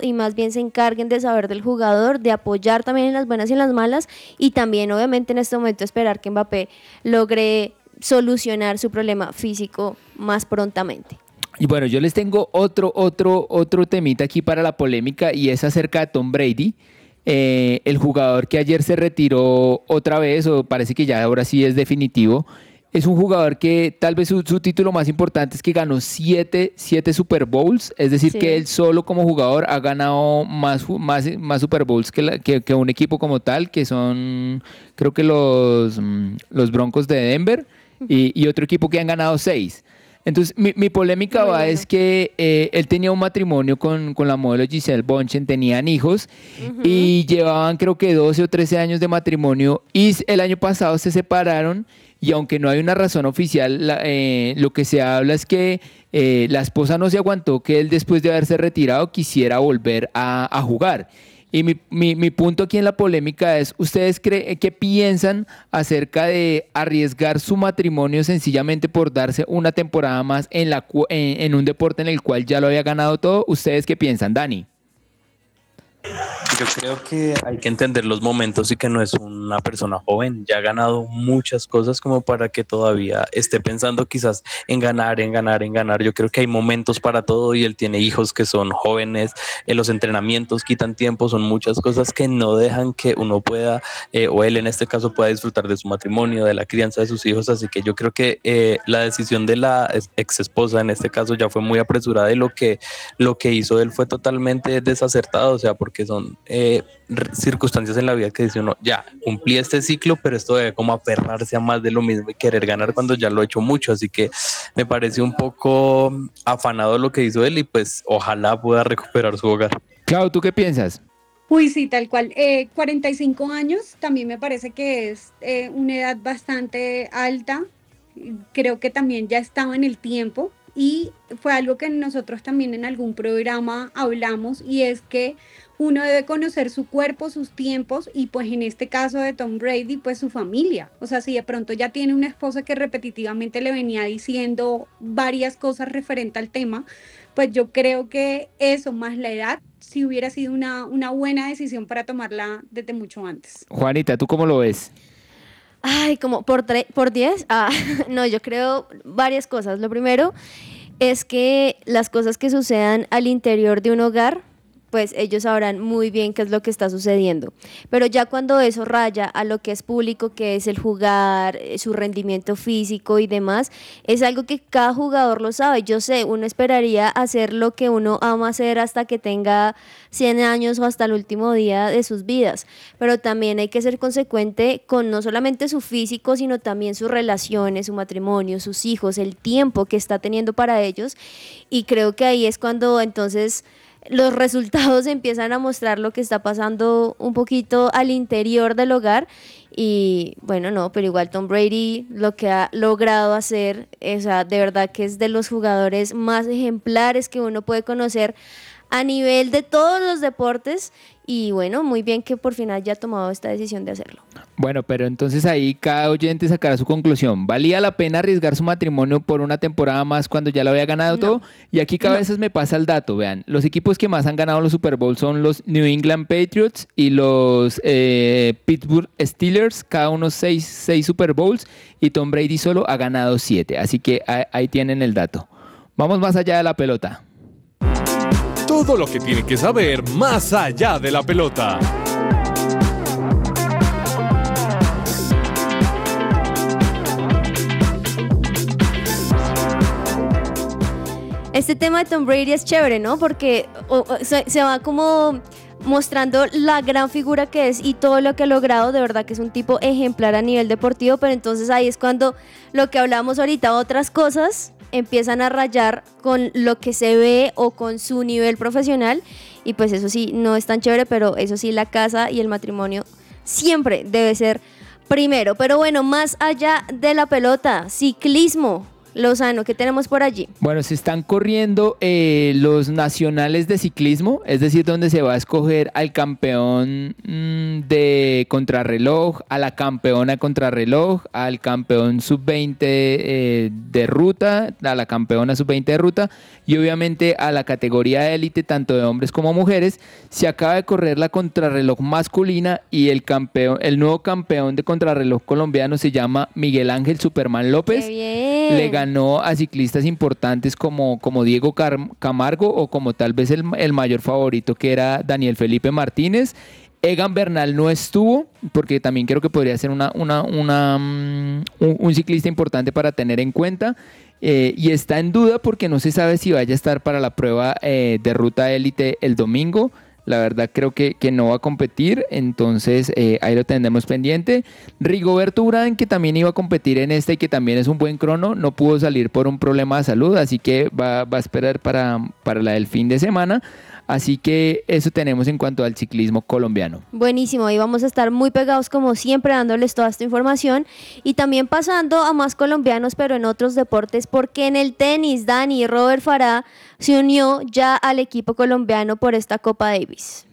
y más bien se encarguen de saber del jugador, de apoyar también en las buenas y en las malas y también obviamente en este momento esperar que Mbappé logre solucionar su problema físico más prontamente. Y bueno, yo les tengo otro, otro, otro temita aquí para la polémica y es acerca de Tom Brady. Eh, el jugador que ayer se retiró otra vez, o parece que ya ahora sí es definitivo, es un jugador que tal vez su, su, título más importante es que ganó siete, siete Super Bowls, es decir, sí. que él solo como jugador ha ganado más, más, más Super Bowls que, la, que, que, un equipo como tal, que son creo que los, mm, los Broncos de Denver y, y otro equipo que han ganado seis. Entonces, mi, mi polémica Muy va bueno. es que eh, él tenía un matrimonio con, con, la modelo Giselle Bonchen, tenían hijos uh -huh. y llevaban creo que 12 o 13 años de matrimonio y el año pasado se separaron y aunque no hay una razón oficial, la, eh, lo que se habla es que eh, la esposa no se aguantó que él después de haberse retirado quisiera volver a, jugar. Y mi, mi, mi, punto aquí en la polémica es, ¿ustedes creen qué piensan acerca de arriesgar su matrimonio sencillamente por darse una temporada más en, la, en un deporte en el cual ya lo había ganado todo? ¿Ustedes qué piensan, Dani? Yo creo que hay que entender los momentos y que no es una persona joven, ya ha ganado muchas cosas como para que todavía esté pensando quizás en ganar, en ganar, en ganar. Yo creo que hay momentos para todo y él tiene hijos que son jóvenes, en los entrenamientos quitan tiempo, son muchas cosas que no dejan que uno pueda, eh, o él en este caso pueda disfrutar de su matrimonio, de la crianza de sus hijos. Así que yo creo que eh, la decisión de la ex esposa en este caso ya fue muy apresurada y lo que, lo que hizo él fue totalmente desacertado, o sea, porque son eh, circunstancias en la vida que dice uno, ya, cumplí este ciclo, pero esto debe como aferrarse a más de lo mismo y querer ganar cuando ya lo he hecho mucho, así que me parece un poco afanado lo que hizo él y pues ojalá pueda recuperar su hogar. Clau, ¿tú qué piensas? Uy, sí, tal cual. Eh, 45 años también me parece que es eh, una edad bastante alta. Creo que también ya estaba en el tiempo y fue algo que nosotros también en algún programa hablamos y es que uno debe conocer su cuerpo, sus tiempos y pues en este caso de Tom Brady, pues su familia. O sea, si de pronto ya tiene una esposa que repetitivamente le venía diciendo varias cosas referente al tema, pues yo creo que eso más la edad sí hubiera sido una, una buena decisión para tomarla desde mucho antes. Juanita, ¿tú cómo lo ves? Ay, como por 10. Por diez? ah, no, yo creo varias cosas. Lo primero es que las cosas que sucedan al interior de un hogar pues ellos sabrán muy bien qué es lo que está sucediendo. Pero ya cuando eso raya a lo que es público, que es el jugar, eh, su rendimiento físico y demás, es algo que cada jugador lo sabe. Yo sé, uno esperaría hacer lo que uno ama hacer hasta que tenga 100 años o hasta el último día de sus vidas, pero también hay que ser consecuente con no solamente su físico, sino también sus relaciones, su matrimonio, sus hijos, el tiempo que está teniendo para ellos. Y creo que ahí es cuando entonces los resultados empiezan a mostrar lo que está pasando un poquito al interior del hogar. Y bueno, no, pero igual Tom Brady lo que ha logrado hacer, o sea, de verdad que es de los jugadores más ejemplares que uno puede conocer a nivel de todos los deportes y bueno, muy bien que por fin haya tomado esta decisión de hacerlo. Bueno, pero entonces ahí cada oyente sacará su conclusión. ¿Valía la pena arriesgar su matrimonio por una temporada más cuando ya lo había ganado todo? Y aquí cada vez me pasa el dato, vean, los equipos que más han ganado los Super Bowls son los New England Patriots y los eh, Pittsburgh Steelers, cada uno seis, seis Super Bowls y Tom Brady solo ha ganado siete, así que ahí tienen el dato. Vamos más allá de la pelota. Todo lo que tiene que saber más allá de la pelota. Este tema de Tom Brady es chévere, ¿no? Porque se, se va como mostrando la gran figura que es y todo lo que ha logrado, de verdad que es un tipo ejemplar a nivel deportivo, pero entonces ahí es cuando lo que hablamos ahorita, otras cosas empiezan a rayar con lo que se ve o con su nivel profesional y pues eso sí, no es tan chévere, pero eso sí, la casa y el matrimonio siempre debe ser primero. Pero bueno, más allá de la pelota, ciclismo, Lozano, ¿qué tenemos por allí? Bueno, se están corriendo eh, los nacionales de ciclismo, es decir, donde se va a escoger al campeón mm, de contrarreloj, a la campeona contrarreloj, al campeón sub-20 eh, de ruta, a la campeona sub-20 de ruta y obviamente a la categoría de élite, tanto de hombres como mujeres. Se acaba de correr la contrarreloj masculina y el, campeón, el nuevo campeón de contrarreloj colombiano se llama Miguel Ángel Superman López. Le ganó a ciclistas importantes como, como Diego Camargo o como tal vez el, el mayor favorito que era Daniel Felipe Martínez. Egan Bernal no estuvo, porque también creo que podría ser una, una, mm, un, ciclista importante para tener en cuenta. Eh, y está en duda porque no se sabe si vaya a estar para la prueba eh, de ruta élite el domingo. La verdad creo que, que no va a competir, entonces eh, ahí lo tendremos pendiente. Rigoberto Urán, que también iba a competir en este y que también es un buen crono, no pudo salir por un problema de salud, así que va, va a esperar para, para la del fin de semana. Así que eso tenemos en cuanto al ciclismo colombiano. Buenísimo, ahí vamos a estar muy pegados como siempre dándoles toda esta información y también pasando a más colombianos pero en otros deportes porque en el tenis Dani Robert Farah se unió ya al equipo colombiano por esta Copa Davis.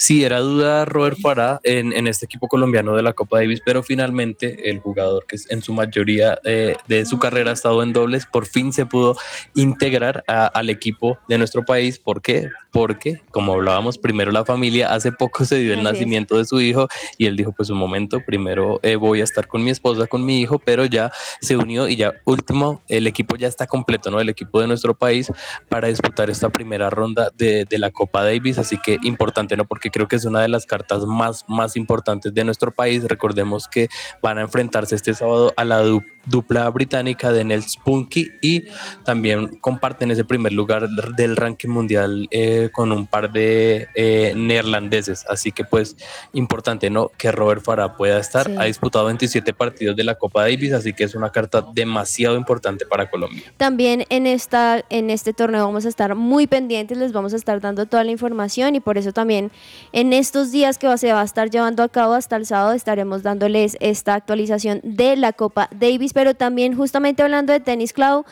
Sí, era duda Robert Farah en, en, este equipo colombiano de la Copa Davis, pero finalmente el jugador que en su mayoría eh, de su carrera ha estado en dobles, por fin se pudo integrar al equipo de nuestro país. ¿Por qué? Porque, como hablábamos, primero la familia, hace poco se dio el nacimiento de su hijo y él dijo, pues un momento, primero eh, voy a estar con mi esposa, con mi hijo, pero ya se unió y ya último, el equipo ya está completo, ¿no? El equipo de nuestro país para disputar esta primera ronda de, de la Copa Davis, así que importante, ¿no? Porque creo que es una de las cartas más, más importantes de nuestro país. Recordemos que van a enfrentarse este sábado a la dupla británica de Nels Spunky y también comparten ese primer lugar del ranking mundial eh, con un par de eh, neerlandeses. Así que pues importante, ¿no? Que Robert Farah pueda estar. Ha disputado 27 partidos de la Copa Davis, así que es una carta demasiado importante para Colombia. También en, esta, en este torneo vamos a estar muy pendientes, les vamos a estar dando toda la información y por eso también en estos días que se va a estar llevando a cabo hasta el sábado estaremos dándoles esta actualización de la Copa Davis, pero también justamente hablando de tenis, Clau,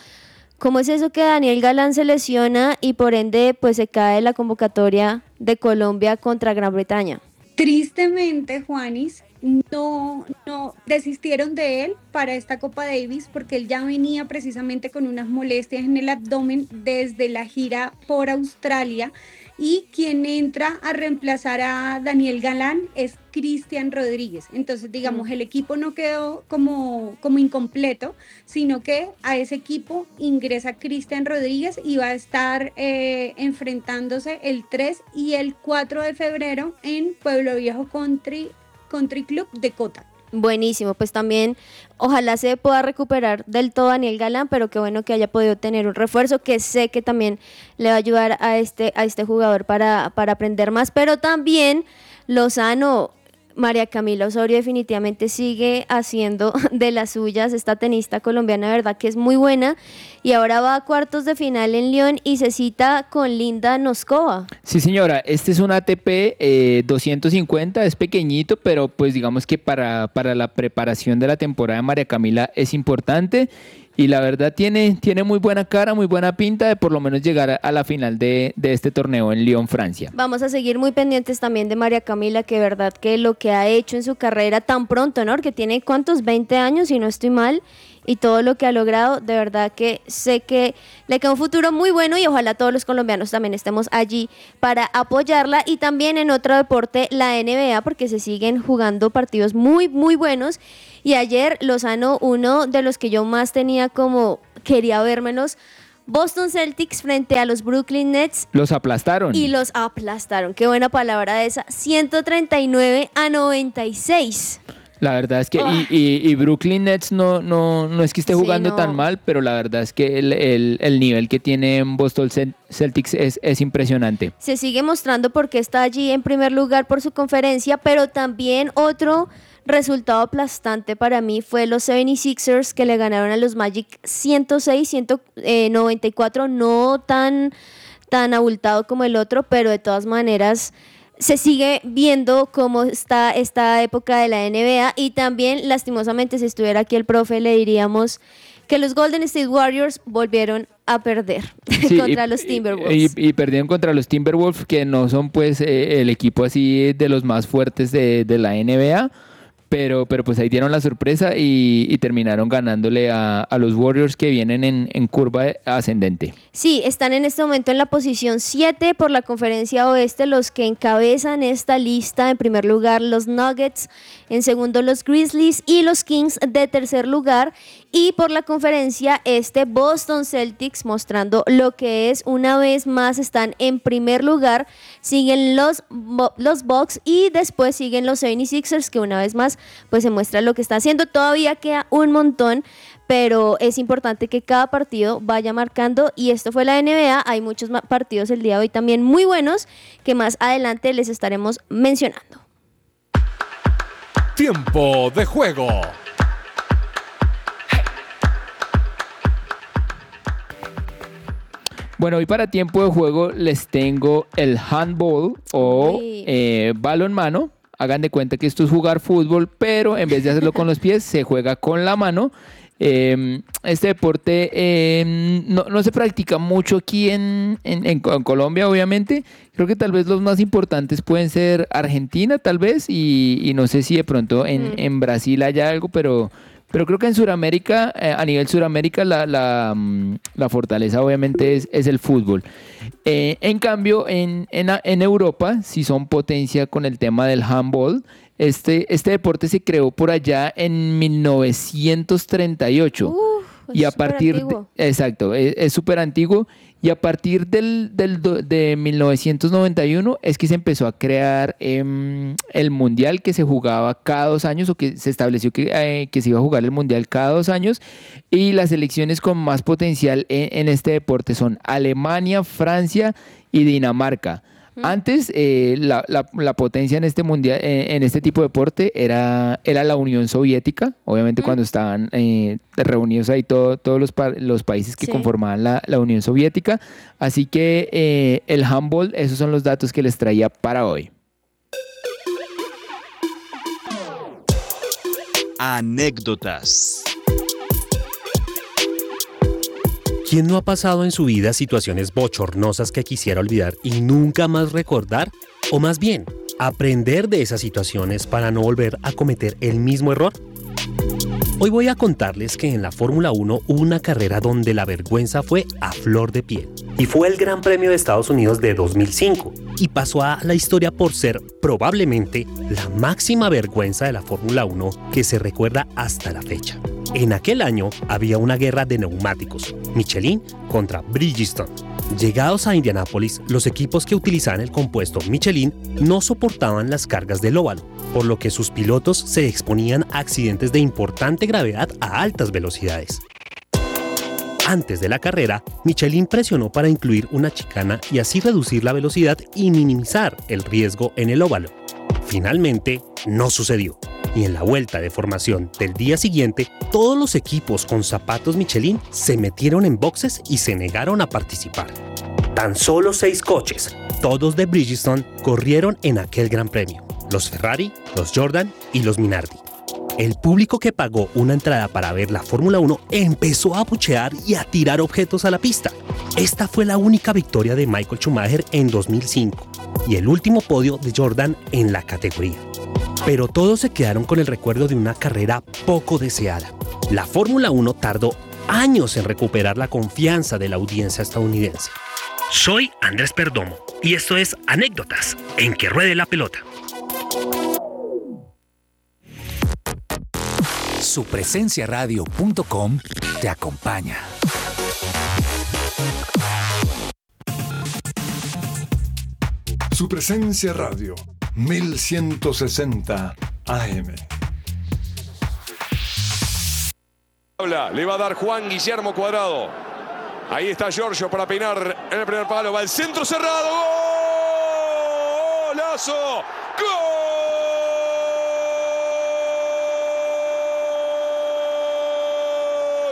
¿cómo es eso que Daniel Galán se lesiona y por ende pues se cae la convocatoria de Colombia contra Gran Bretaña? Tristemente, Juanis, no, no desistieron de él para esta Copa Davis porque él ya venía precisamente con unas molestias en el abdomen desde la gira por Australia y quien entra a reemplazar a Daniel Galán es Cristian Rodríguez. Entonces, digamos, el equipo no quedó como, como incompleto, sino que a ese equipo ingresa Cristian Rodríguez y va a estar eh, enfrentándose el 3 y el 4 de febrero en Pueblo Viejo Country, Country Club de Cota. Buenísimo, pues también ojalá se pueda recuperar del todo Daniel Galán, pero qué bueno que haya podido tener un refuerzo que sé que también le va a ayudar a este, a este jugador para, para aprender más, pero también Lozano María Camila Osorio definitivamente sigue haciendo de las suyas, esta tenista colombiana, verdad que es muy buena, y ahora va a cuartos de final en Lyon y se cita con Linda Noskova. Sí, señora, este es un ATP eh, 250, es pequeñito, pero pues digamos que para, para la preparación de la temporada de María Camila es importante y la verdad tiene, tiene muy buena cara, muy buena pinta de por lo menos llegar a, la final de, de este torneo en Lyon, Francia. Vamos a seguir muy pendientes también de María Camila, que verdad que lo que ha hecho en su carrera tan pronto, ¿no? Que tiene cuántos, 20 años, si no estoy mal, y todo lo que ha logrado, de verdad que sé que le queda un futuro muy bueno y ojalá todos los colombianos también estemos allí para apoyarla y también en otro deporte, la NBA, porque se siguen jugando partidos muy, muy buenos. Y ayer Lozano, uno de los que yo más tenía como quería vérmelos, Boston Celtics frente a los Brooklyn Nets Los aplastaron. y los aplastaron. Qué buena palabra esa. 139 a 96. La verdad es que, y, y- y Brooklyn Nets no, no, no es que esté Sí, jugando no. tan mal, pero la verdad es que el, el- el nivel que tiene Boston Cel- Celtics es, es impresionante. se sigue mostrando porque está allí en primer lugar por su conferencia, pero también otro resultado aplastante para mí fue los 76ers que le ganaron a los Magic 106, 194, no tan, tan abultado como el otro, pero de todas maneras se sigue viendo cómo está esta época de la NBA y también lastimosamente si estuviera aquí el profe le diríamos que los Golden State Warriors volvieron a perder Sí, contra y- los Timberwolves. Y, y perdieron contra los Timberwolves, que no son pues eh, el equipo así de los más fuertes de, de la NBA. Pero, pero pues ahí dieron la sorpresa y, terminaron ganándole a, a los Warriors que vienen en, en curva ascendente. Sí, están en este momento en la posición 7 por la conferencia oeste, los que encabezan esta lista. En primer lugar, los Nuggets, en segundo, los Grizzlies y los Kings de tercer lugar. Y por la conferencia este, Boston Celtics, mostrando lo que es una vez más, están en primer lugar. Siguen los, los Bucks y después siguen los 76ers, que una vez más, pues se muestra lo que está haciendo. Todavía queda un montón pero es importante que cada partido vaya marcando y esto fue la NBA, hay muchos partidos el día de hoy también muy buenos que más adelante les estaremos mencionando. Tiempo de juego. Bueno, hoy para tiempo de juego les tengo el handball o eh, balonmano. Hagan de cuenta que esto es jugar fútbol, pero en vez de hacerlo con los pies, se juega con la mano. Eh, este deporte eh, no, no se practica mucho aquí en, en Colombia, obviamente. Creo que tal vez los más importantes pueden ser Argentina, tal vez, y, y no sé si de pronto en, Mm. en Brasil haya algo, pero, pero creo que en Sudamérica, eh, a nivel Sudamérica, la, la, mm, la fortaleza obviamente es, es el fútbol. Eh, en cambio, en, en, en Europa, si son potencia con el tema del handball, este, este deporte se creó por allá en 1938 Uf, y a partir de- exacto es es súper antiguo. Y a partir del, del de 1991 es que se empezó a crear em, el mundial que se jugaba cada dos años o que se estableció que, eh, que se iba a jugar el mundial cada dos años. Y las selecciones con más potencial en, en este deporte son Alemania, Francia y Dinamarca. Antes, eh, la, la- la potencia en este mundial, eh, en este tipo de deporte era, era la Unión Soviética, obviamente cuando estaban eh, reunidos ahí todo- todos los, pa- los países que Sí. conformaban la, la Unión Soviética. Así que eh, el handball, esos son los datos que les traía para hoy. Anécdotas. ¿Quién no ha pasado en su vida situaciones bochornosas que quisiera olvidar y nunca más recordar? O más bien, aprender de esas situaciones para no volver a cometer el mismo error. Hoy voy a contarles que en la Fórmula 1 hubo una carrera donde la vergüenza fue a flor de piel. y fue el Gran Premio de Estados Unidos de 2005 y pasó a la historia por ser probablemente la máxima vergüenza de la Fórmula 1 que se recuerda hasta la fecha. En aquel año había una guerra de neumáticos, Michelin contra Bridgestone. Llegados a Indianápolis, los equipos que utilizaban el compuesto Michelin no soportaban las cargas del óvalo, por lo que sus pilotos se exponían a accidentes de importante gravedad a altas velocidades. Antes de la carrera, Michelin presionó para incluir una chicana y así reducir la velocidad y minimizar el riesgo en el óvalo. Finalmente, no sucedió. Y en la vuelta de formación del día siguiente, todos los equipos con zapatos Michelin se metieron en boxes y se negaron a participar. Tan solo seis coches, todos de Bridgestone, corrieron en aquel gran premio. Los Ferrari, los Jordan y los Minardi. El público que pagó una entrada para ver la Fórmula 1 empezó a abuchear y a tirar objetos a la pista. Esta fue la única victoria de Michael Schumacher en 2005 y el último podio de Jordan en la categoría. Pero todos se quedaron con el recuerdo de una carrera poco deseada. La Fórmula 1 tardó años en recuperar la confianza de la audiencia estadounidense. Soy Andrés Perdomo y esto es Anécdotas en que ruede la pelota. Supresenciaradio.com te acompaña. Su presencia radio 1160 AM. Habla, le va a dar Juan Guillermo Cuadrado. Ahí está Giorgio para peinar en el primer palo. Va el centro cerrado. ¡Golazo! ¡Gol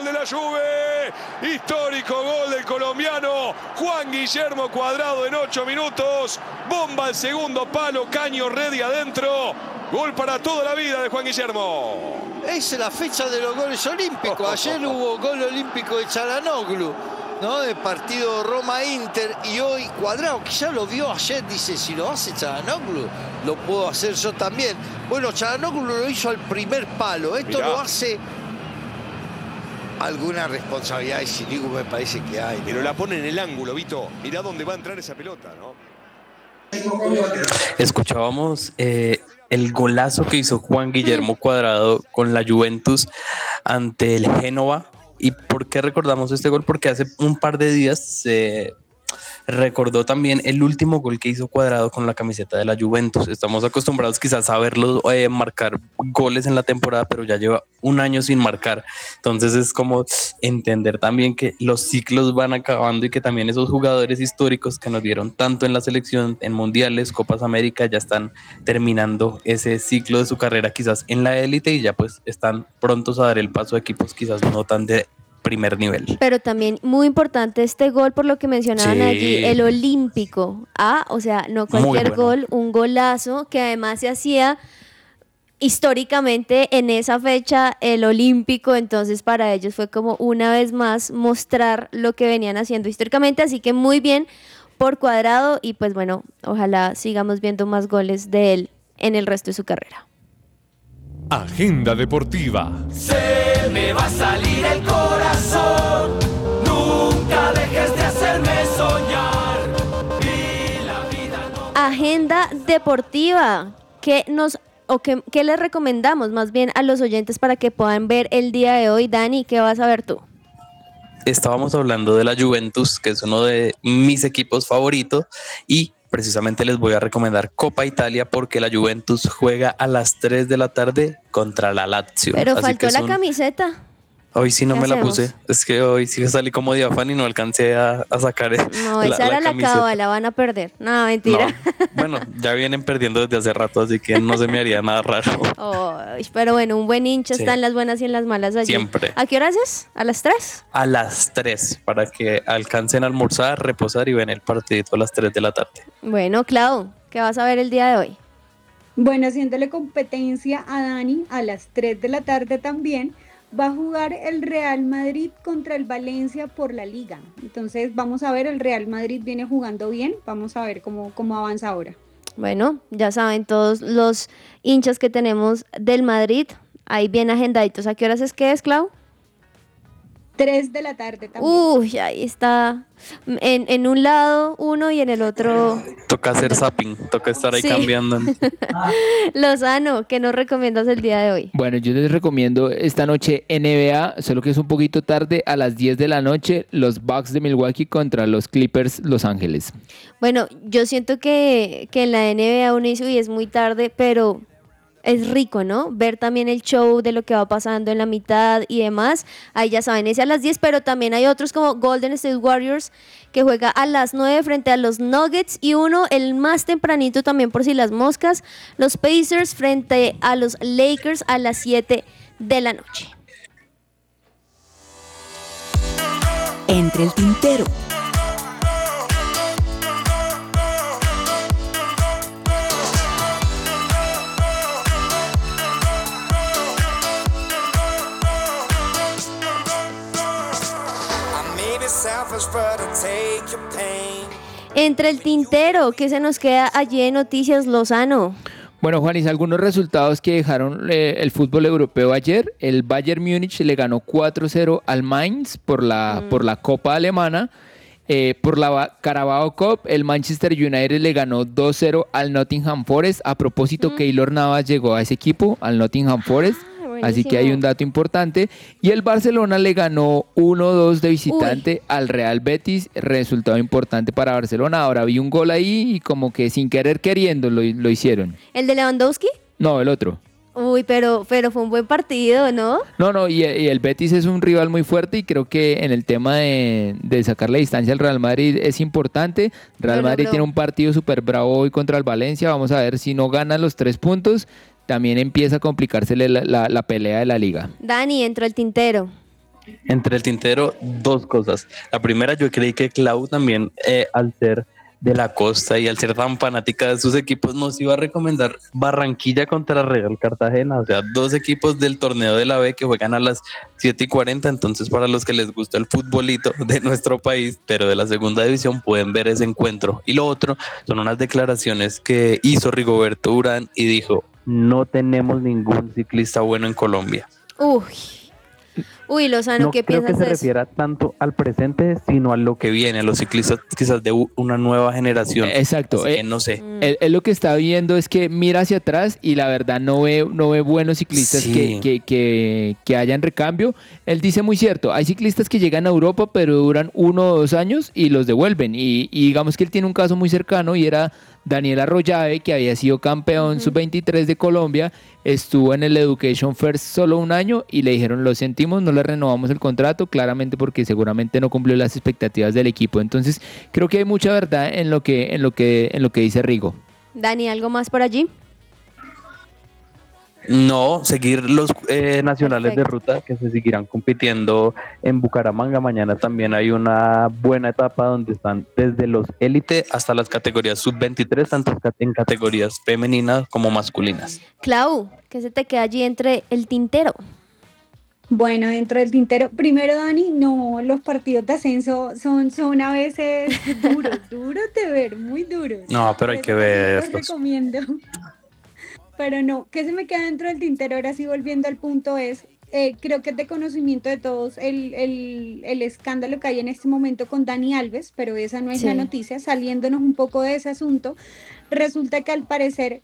de la Juve! Histórico gol del colombiano Juan Guillermo Cuadrado en ocho minutos. Bomba al segundo palo, caño ready adentro. Gol para toda la vida de Juan Guillermo. Es la fecha de los goles olímpicos. Ayer hubo gol olímpico de Chalanoglu, ¿no? El partido Roma-Inter y hoy Cuadrado, que ya lo vio ayer, dice, si lo hace Chalanoglu, lo puedo hacer yo también. Bueno, Chalanoglu lo hizo al primer palo. Esto Mirá. lo hace alguna responsabilidad y Sirigu me parece que hay. Pero la pone en el ángulo, Vito. Mirá dónde va a entrar esa pelota, ¿no? Escuchábamos eh, el golazo que hizo Juan Guillermo Cuadrado con la Juventus ante el Génova. ¿Y por qué recordamos este gol? Porque hace un par de días se recordó también el último gol que hizo Cuadrado con la camiseta de la Juventus. Estamos acostumbrados quizás a verlo eh, marcar goles en la temporada, pero ya lleva un año sin marcar. Entonces es como entender también que los ciclos van acabando y que también esos jugadores históricos que nos dieron tanto en la selección, en mundiales, Copas América, ya están terminando ese ciclo de su carrera quizás en la élite y ya pues están prontos a dar el paso a equipos quizás no tan de primer nivel. Pero también muy importante este gol por lo que mencionaban Sí. allí, el olímpico. Ah, o sea, no cualquier bueno. gol, un golazo que además se hacía históricamente en esa fecha el olímpico, entonces para ellos fue como una vez más mostrar lo que venían haciendo históricamente, así que muy bien por cuadrado y pues bueno, ojalá sigamos viendo más goles de él en el resto de su carrera. Agenda deportiva. Se me va a salir el corazón. Nunca dejes de hacerme soñar. Y la vida no. Agenda deportiva. ¿Qué nos o qué, qué les recomendamos más bien a los oyentes para que puedan ver el día de hoy? Dani, ¿qué vas a ver tú? estábamos hablando de la Juventus, que es uno de mis equipos favoritos, y precisamente les voy a recomendar Copa Italia porque la Juventus juega a las 3 de la tarde contra la Lazio. Pero Así faltó la un- camiseta. Hoy sí no ¿Qué me la puse. Es que hoy sí salí como diafán y no alcancé a, a sacar No, esa era la cábala, van a perder. No, mentira. No, bueno, ya vienen perdiendo desde hace rato, así que no se me haría nada raro. Ay, pero bueno, un buen hincha Sí. está en las buenas y en las malas allí. Siempre. ¿A qué horas es? ¿A las 3? A las 3, para que alcancen a almorzar, reposar y ven el partidito a las 3 de la tarde. Bueno, Clau, ¿qué vas a ver el día de hoy? Bueno, haciéndole competencia a Dani a las 3 de la tarde también, va a jugar el Real Madrid contra el Valencia por la liga. Entonces vamos a ver, el Real Madrid viene jugando bien, vamos a ver cómo, cómo avanza ahora. Bueno, ya saben todos los hinchas que tenemos del Madrid, ahí bien agendaditos. ¿A qué horas es que es, Clau? 3 de la tarde también. Uy, ahí está. En, en un lado uno y en el otro Toca hacer zapping, toca estar ahí Sí. cambiando. Lozano. ¿Qué nos recomiendas el día de hoy? Bueno, yo les recomiendo esta noche NBA, solo que es un poquito tarde, a las 10 de la noche, los Bucks de Milwaukee contra los Clippers Los Ángeles. Bueno, yo siento que, que en la NBA uno dice, uy, es muy tarde, pero es rico, ¿no? Ver también el show de lo que va pasando en la mitad y demás. Ahí ya saben, ese a las 10, pero también hay otros como Golden State Warriors que juega a las 9 frente a los Nuggets y uno, el más tempranito también por si las moscas, los Pacers frente a los Lakers a las 7 de la noche. Entre el tintero. Entre el tintero, ¿qué se nos queda allí en Noticias Lozano? Bueno, Juanis, algunos resultados que dejaron eh, el fútbol europeo ayer. El Bayern Múnich le ganó 4-0 al Mainz por la, por la Copa Alemana. Eh, por la Ba- Carabao Cup, el Manchester United le ganó 2-0 al Nottingham Forest. A propósito, Keylor Navas llegó a ese equipo, al Nottingham Forest. Así que hay un dato importante. Y el Barcelona le ganó 1-2 de visitante al Real Betis. Resultado importante para Barcelona. Ahora vi un gol ahí y como que sin querer queriendo lo, lo hicieron. ¿El de Lewandowski? No, el otro. Uy, pero, pero fue un buen partido, ¿no? No, no, y, y el Betis es un rival muy fuerte y creo que en el tema de, de sacar la distancia al Real Madrid es importante. Real Madrid tiene un partido súper bravo hoy contra el Valencia. Vamos a ver si no gana los tres puntos. También empieza a complicársele la, la- la pelea de la liga. Dani, entró el tintero. Entre el tintero, dos cosas. La primera, yo creí que Clau también, eh, al ser de la costa y al ser tan fanática de sus equipos, nos iba a recomendar Barranquilla contra Real Cartagena. O sea, dos equipos del torneo de la B que juegan a las 7 y 40. Entonces, para los que les gusta el futbolito de nuestro país, pero de la segunda división, pueden ver ese encuentro. Y lo otro son unas declaraciones que hizo Rigoberto Urán y dijo: No tenemos ningún ciclista bueno en Colombia. Uy. Uy, Lozano, no ¿qué creo que piensas se de eso? refiera tanto al presente, sino a lo que viene, a los ciclistas quizás de una nueva generación. Exacto. Que eh, no sé. Él, él lo que está viendo es que mira hacia atrás y la verdad no ve, no ve buenos ciclistas Sí. que, que, que, que hayan recambio. Él dice muy cierto, hay ciclistas que llegan a Europa pero duran uno o dos años y los devuelven. Y, y digamos que él tiene un caso muy cercano y era Daniel Arroyave, que había sido campeón sub-23 de Colombia, estuvo en el Education First solo un año y le dijeron, lo sentimos, no le renovamos el contrato, claramente porque seguramente no cumplió las expectativas del equipo. Entonces, creo que hay mucha verdad en lo que, en lo que, en lo que dice Rigo. Dani, ¿algo más por allí? No, seguir los eh, nacionales de ruta que se seguirán compitiendo en Bucaramanga. Mañana también hay una buena etapa donde están desde los élite hasta las categorías sub-23, tanto en categorías femeninas como masculinas. Clau, ¿qué se te queda allí entre el tintero? Bueno, dentro del tintero, primero Dani, no, los partidos de ascenso son, son a veces duros, duros de ver, muy duros. No, pero hay que ver Los recomiendo. Pero no, ¿qué se me queda dentro del tintero? Ahora sí, volviendo al punto es, eh, creo que es de conocimiento de todos el, el- el escándalo que hay en este momento con Dani Alves, pero esa no es la noticia, saliéndonos un poco de ese asunto, resulta que al parecer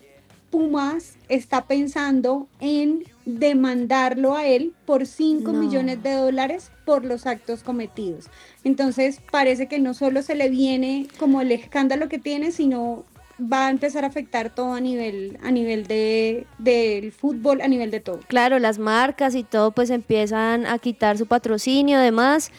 Pumas está pensando en demandarlo a él por 5 No. millones de dólares por los actos cometidos. Entonces parece que no solo se le viene como el escándalo que tiene, sino va a empezar a afectar todo a nivel, a nivel de, del fútbol, a nivel de todo. Claro, las marcas y todo pues empiezan a quitar su patrocinio, además.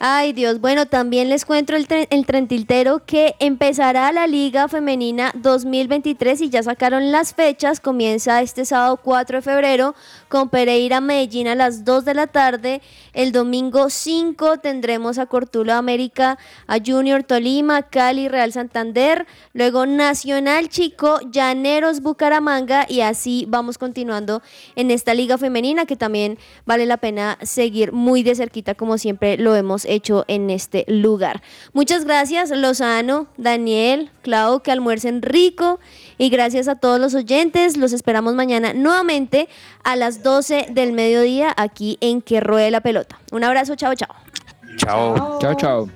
Ay Dios, bueno, también les cuento el, tre- el trentiltero que empezará la Liga Femenina 2023 y ya sacaron las fechas, comienza este sábado 4 de febrero con Pereira Medellín a las 2 de la tarde, el domingo 5 tendremos a Cortula América, a Junior Tolima, Cali, Real Santander, luego Nacional Chico, Llaneros Bucaramanga. Y así vamos continuando en esta liga femenina que también vale la pena seguir muy de cerquita como siempre lo hemos hecho en este lugar. Muchas gracias Lozano, Daniel, Clau, que almuercen rico y gracias a todos los oyentes. Los esperamos mañana nuevamente a las 12 del mediodía aquí en Que Ruede la Pelota. Un abrazo, chao, chao. Chao, chao, chao.